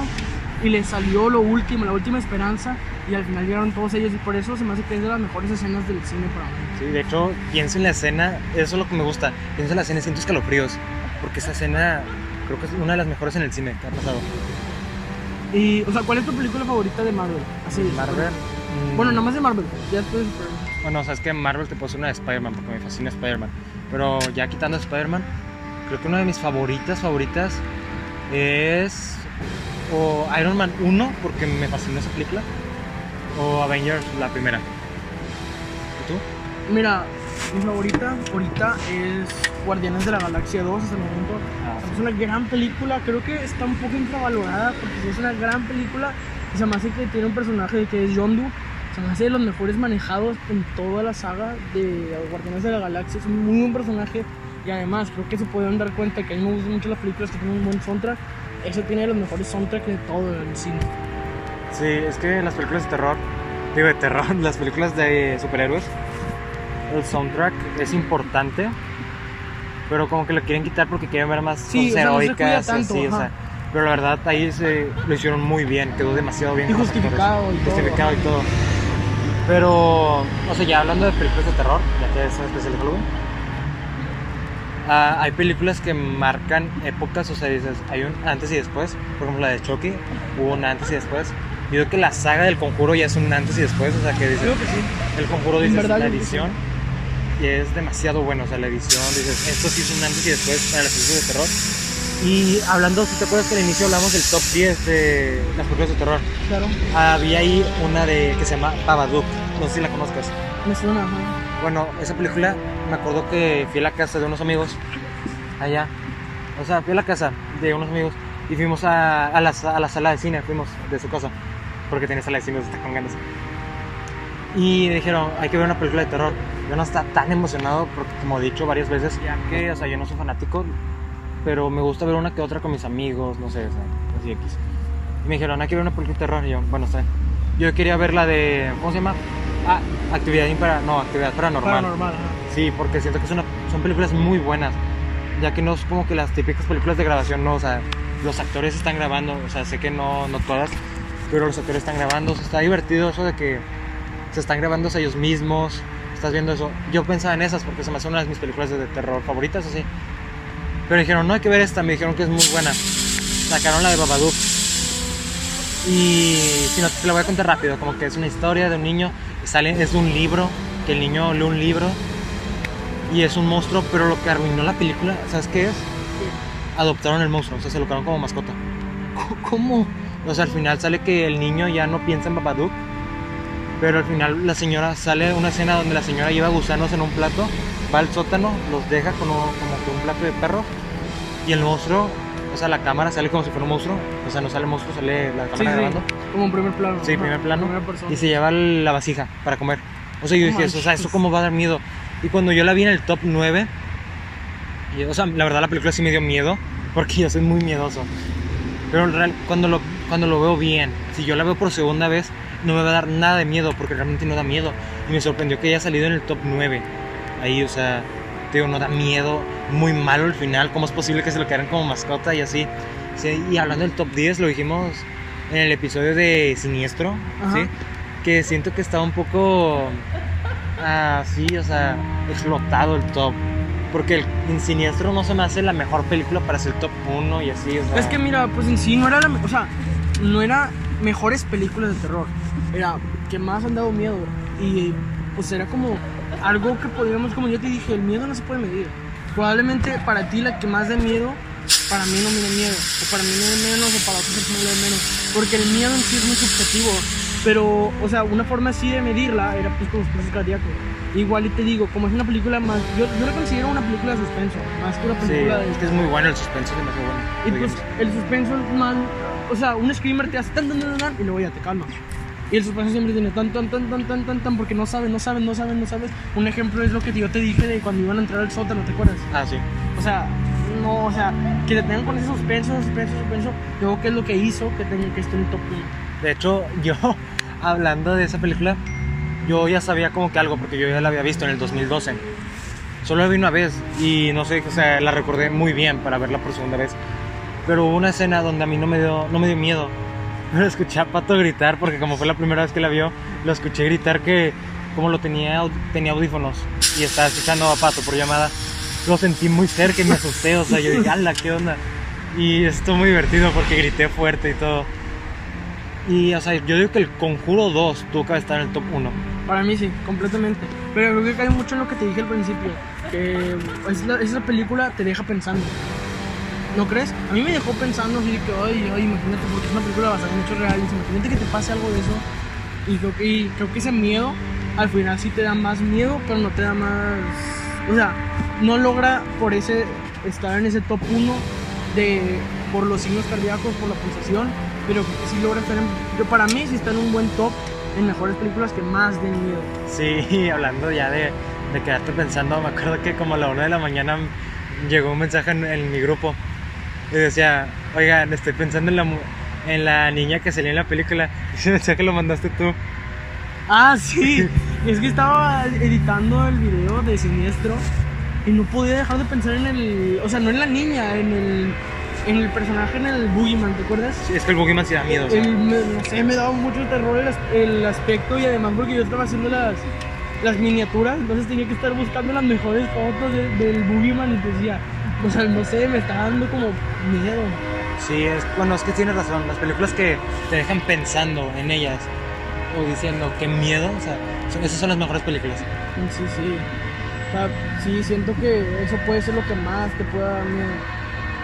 y le salió lo último, la última esperanza y al final llegaron todos ellos y por eso se me hace que es de las mejores escenas del cine para mí.
Sí, de hecho, pienso en la escena, eso es lo que me gusta. Pienso en la escena y siento escalofríos. Porque esa escena creo que es una de las mejores en el cine que ha pasado.
Y, o sea, ¿cuál es tu película favorita de Marvel? Así,
Marvel. mm,
Bueno, nada más de Marvel, ya después de Superman.
Bueno, sabes que Marvel te puedo hacer una de Spider-Man porque me fascina Spider-Man. Pero ya quitando Spider-Man, creo que una de mis favoritas, favoritas es o Iron Man 1 porque me fascinó esa película o Avengers la primera. ¿Y tú?
Mira, mi favorita ahorita es Guardianes de la Galaxia 2 hasta el momento. Es una gran película, creo que está un poco infravalorada porque sí es una gran película y se me hace que tiene un personaje que es Yondu. Se me hace de los mejores manejados en toda la saga de Guardianes de la Galaxia. Es un muy buen personaje y además creo que se pueden dar cuenta que a mí me gustan mucho las películas que tienen un buen soundtrack. Ese tiene los mejores soundtracks de todo el cine.
Sí, es que las películas de terror, digo de terror, [LAUGHS] las películas de superhéroes, el soundtrack es importante pero como que lo quieren quitar porque quieren ver más
Sí,
cosas
o sea, no
heroicas
tanto,
así, o sea. Pero la verdad ahí se lo hicieron muy bien, quedó demasiado bien.
Y justificado y todo,
Justificado y todo. Pero, o sea, ya hablando de películas de terror, ya que es especial de Halloween, ah, hay películas que marcan épocas, o sea, dices, hay un antes y después, por ejemplo la de Chucky, hubo un antes y después. Yo creo que la saga del conjuro ya es un antes y después, o sea, que dices,
Creo que sí.
el conjuro dices,
verdad,
la
creo que sí.
es demasiado bueno, o sea, la edición, dices, esto sí es un antes y después para las películas de terror. Y hablando, si te acuerdas que al inicio hablamos del top 10 de las películas de terror,
Claro.
había ahí una de que se llama Babadook, no sé si la conozcas.
Me suena, ajá.
Bueno, esa película me acuerdo que fui a la casa de unos amigos allá. O sea, fui a la casa de unos amigos y fuimos a, a la, a la sala de cine, fuimos de su casa, porque tenía sala de cine, está con ganas. Y dijeron, hay que ver una película de terror. Yo no estaba tan emocionado, porque como he dicho varias veces, ya que, o sea, yo no soy fanático, pero me gusta ver una que otra con mis amigos, no sé, o sea, así X. Y me dijeron, hay que ver una película de terror. Y yo, bueno, está bien. Yo quería ver la de, ¿cómo se llama? Ah, Actividad Impara, no, Actividad Paranormal.
Paranormal, ajá.
Sí, porque siento que es una- son películas muy buenas, ya que no es como que las típicas películas de grabación, no, o sea, los actores están grabando, o sea, sé que no, no todas, pero los actores están grabando, o sea, está divertido eso de que se están grabando ellos mismos, estás viendo eso. Yo pensaba en esas porque se me hace una de mis películas de terror favoritas, así. Pero dijeron, no hay que ver esta, me dijeron que es muy buena. Sacaron la de Babadook. Y si no, te la voy a contar rápido, como que es una historia de un niño, sale, es de un libro, que el niño lee un libro y es un monstruo, pero lo que arruinó la película, ¿sabes qué es? Adoptaron el monstruo, o sea, se lo quedaron como mascota. [LAUGHS]
¿Cómo?
O sea, al final sale que el niño ya no piensa en Babadook, pero al final la señora sale una escena donde la señora lleva gusanos en un plato, va al sótano, los deja con un- como que un plato de perro y el monstruo, o sea, la cámara sale como si fuera un monstruo, o sea, no sale el monstruo, sale la cámara
sí.
grabando.
Como en primer plano.
Sí, primer plano. Y se lleva la vasija para comer. O sea, yo dije, eso, o sea. ¿eso cómo va a dar miedo? Y cuando yo la vi en el top 9, y, o sea, la verdad la película sí me dio miedo, porque yo soy muy miedoso. Pero en real- cuando lo, cuando lo veo bien, si yo la veo por segunda vez, no me va a dar nada de miedo, porque realmente no da miedo. Y me sorprendió que haya salido en el top 9. Ahí, o sea, te digo, no da miedo, muy malo el final, ¿cómo es posible que se lo quedaran como mascota y así? Sí, y hablando del top 10, lo dijimos en el episodio de Siniestro,
Ajá.
¿sí? Que siento que estaba un poco así, o sea, explotado el top. Porque el en Siniestro no se me hace la mejor película para ser top 1 y así, o sea.
Es que mira, pues en sí no era la, o sea, no era mejores películas de terror, era que más han dado miedo y pues era como algo que podríamos, como yo te dije, el miedo no se puede medir. Probablemente para ti la que más da miedo, para mí no me da miedo, o para mí me da menos, o para personas le da menos, porque el miedo en sí es muy subjetivo. Pero, o sea, una forma así de medirla era pues con los procesos cardíacos. Igual y te digo, como es una película más, yo, yo la considero una película de suspenso, más que una
Sí,
película de
es que es muy bueno el suspenso, es demasiado bueno.
y pues el suspenso es más. O sea, un screamer te hace tan tan tan tan y luego ya te calma. Y el suspenso siempre tiene tan tan tan tan tan tan tan porque no sabes, no sabes, no sabes, no sabes. Un ejemplo es lo que yo te dije de cuando iban a entrar al sótano, ¿te acuerdas?
Ah, sí.
O sea, no, o sea, que te tengan con ese suspenso, suspenso, suspenso. Yo creo que es lo que hizo que tengan que estar en top 1.
De hecho, yo, hablando de esa película, yo ya sabía como que algo, porque yo ya la había visto en el 2012. Solo la vi una vez y no sé, o sea, la recordé muy bien para verla por segunda vez. Pero hubo una escena donde a mí no me dio, no me dio miedo. [LAUGHS] Pero escuché a Pato gritar, porque como fue la primera vez que la vio, lo escuché gritar que como lo tenía, tenía audífonos y estaba escuchando a Pato por llamada, lo sentí muy cerca y me asusté, o sea, yo dije, ala, ¿qué onda? Y estuvo muy divertido porque grité fuerte y todo. Y, o sea, yo digo que el Conjuro 2 tuvo que estar en el top 1.
Para mí sí, completamente. Pero creo que cae mucho en lo que te dije al principio. Que es la, esa película te deja pensando. ¿No crees? A mí me dejó pensando así que, ay, ay, imagínate, porque es una película basada en hechos reales. Imagínate que te pase algo de eso. Y creo, que, y creo que ese miedo al final sí te da más miedo, pero no te da más. O sea, no logra por ese estar en ese top 1 de por los signos cardíacos, por la pulsación, pero sí logra estar en. Yo, para mí sí está en un buen top en mejores películas que más den miedo.
Sí, [LAUGHS] hablando ya de, de quedarte pensando, me acuerdo que como a la 1 de la mañana llegó un mensaje en, en mi grupo y decía, oigan, estoy pensando en la, en la niña que salió en la película. [LAUGHS] Ese mensaje lo mandaste tú.
Ah, sí. [LAUGHS] es que estaba editando el video de Siniestro y no podía dejar de pensar en el, o sea, no en la niña, en el, en el personaje, en el Boogeyman, ¿te acuerdas?
Sí, es que el Boogeyman sí da miedo.
El- me- no sé, me daba mucho terror el, el aspecto y además porque yo estaba haciendo las, las miniaturas, entonces tenía que estar buscando las mejores fotos de- del Boogeyman y decía, o sea, no sé, me está dando como miedo.
Sí, es, bueno, es que tienes razón. Las películas que te dejan pensando en ellas o diciendo qué miedo, o sea, son- esas son las mejores películas.
Sí, sí. O sea, sí, siento que eso puede ser lo que más te pueda dar miedo.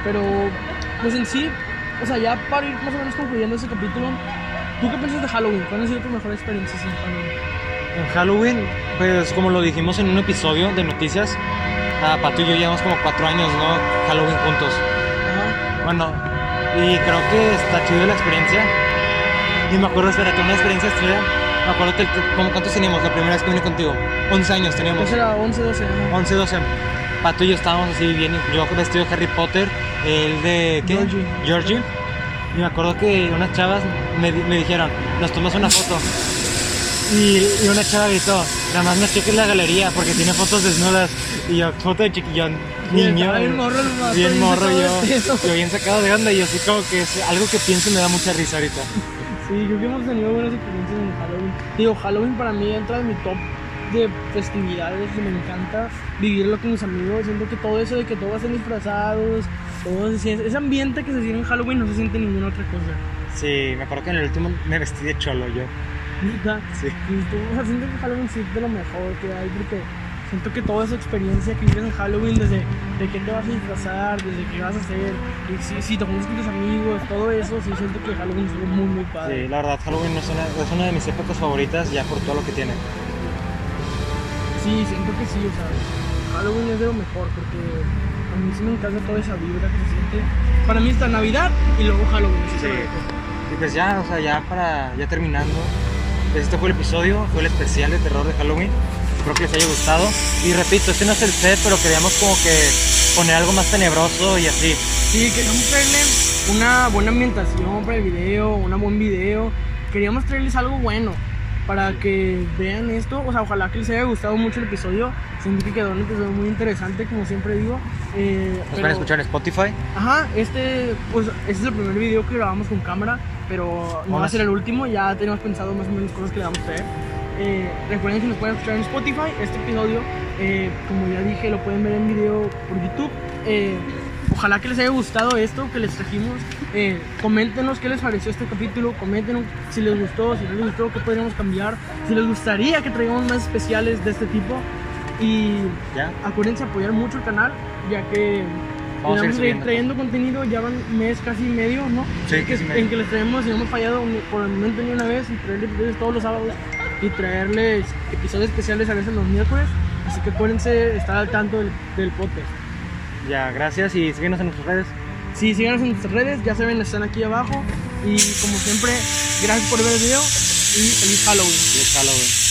Pero, pues en sí, o sea, ya para ir más o menos concluyendo ese capítulo, ¿tú qué piensas de Halloween? ¿Cuál ha sido tu mejor experiencia sin Halloween?
En Halloween, pues como lo dijimos en un episodio de noticias, a Pato y yo llevamos como cuatro años, ¿no? Halloween juntos.
Ajá.
Bueno, y creo que está chido la experiencia. Y me acuerdo, espérate, una experiencia chida. Me acuerdo que, como cuántos teníamos la primera vez que vine contigo. 11 años teníamos.
Ese era 11, 12 años.
11, 12. Pato y yo estábamos así bien, yo vestido de Harry Potter, él de ¿qué?
Georgie.
Georgie. Y me acuerdo que unas chavas me, me dijeron, nos tomas una foto. Y, y una chava gritó, nada más no cheques la galería porque tiene fotos desnudas. Y yo, foto de chiquillón, niño.
bien morro el
bien morro yo. Yo bien sacado de onda y yo así como que es algo que pienso y me da mucha risa ahorita.
Sí, creo que hemos tenido buenas experiencias en Halloween. Digo, Halloween para mí entra en mi top de festividades y me encanta vivirlo con mis amigos. Siento que todo eso de que todos estén disfrazados, todo ese, ese ambiente que se siente en Halloween no se siente en ninguna otra cosa.
Sí, me acuerdo que en el último me vestí de cholo yo.
Neta.
Sí.
Y tú, o sea, siento que Halloween sí es de lo mejor que hay porque siento que toda esa experiencia que vives en Halloween, desde de qué te vas a disfrazar, desde qué vas a hacer, y si, si te juntas con tus amigos, todo eso, sí siento que Halloween es muy, muy padre.
Sí, la verdad, Halloween es una, es una de mis épocas favoritas ya por todo lo que tiene.
Sí, siento que sí, o sea, Halloween es de lo mejor porque a mí sí me encanta toda esa vibra que se siente. Para mí está Navidad y luego Halloween.
Sí. Y pues ya, o sea, ya para, ya terminando, pues este fue el episodio, fue el especial de terror de Halloween. Espero que les haya gustado. Y repito, este no es el set, pero queríamos como que poner algo más tenebroso y así.
Sí, queríamos traerle una buena ambientación para el video, un buen video. Queríamos traerles algo bueno para que vean esto. O sea, ojalá que les haya gustado mucho el episodio. Siento que quedó un episodio muy interesante, como siempre digo. Eh,
Nos
pero-
van a escuchar en Spotify.
Ajá, este, pues, este es el primer video que grabamos con cámara, pero no va a ser el último, ya tenemos pensado más o menos cosas que le vamos a traer. Eh, recuerden que nos pueden escuchar en Spotify, este episodio, eh, como ya dije, lo pueden ver en video por YouTube. Ojalá que les haya gustado esto que les trajimos. Eh, coméntenos qué les pareció este capítulo, coméntenos si les gustó, si no les gustó, qué podríamos cambiar, si les gustaría que traigamos más especiales de este tipo. Y
Ya.
acuérdense apoyar mucho el canal, ya que
Vamos a ir
trayendo contenido, ya van mes casi medio, ¿no?
Sí,
En que,
casi medio.
en que les traemos y no hemos fallado por el momento ni una vez y traerles episodios todos los sábados y traerles episodios especiales a veces los miércoles. Así que acuérdense estar al tanto del, del podcast.
Ya, gracias y síguenos en nuestras redes.
Sí, síganos en nuestras redes, ya saben, están aquí abajo. Y como siempre, gracias por ver el video y feliz Halloween.
Feliz Halloween.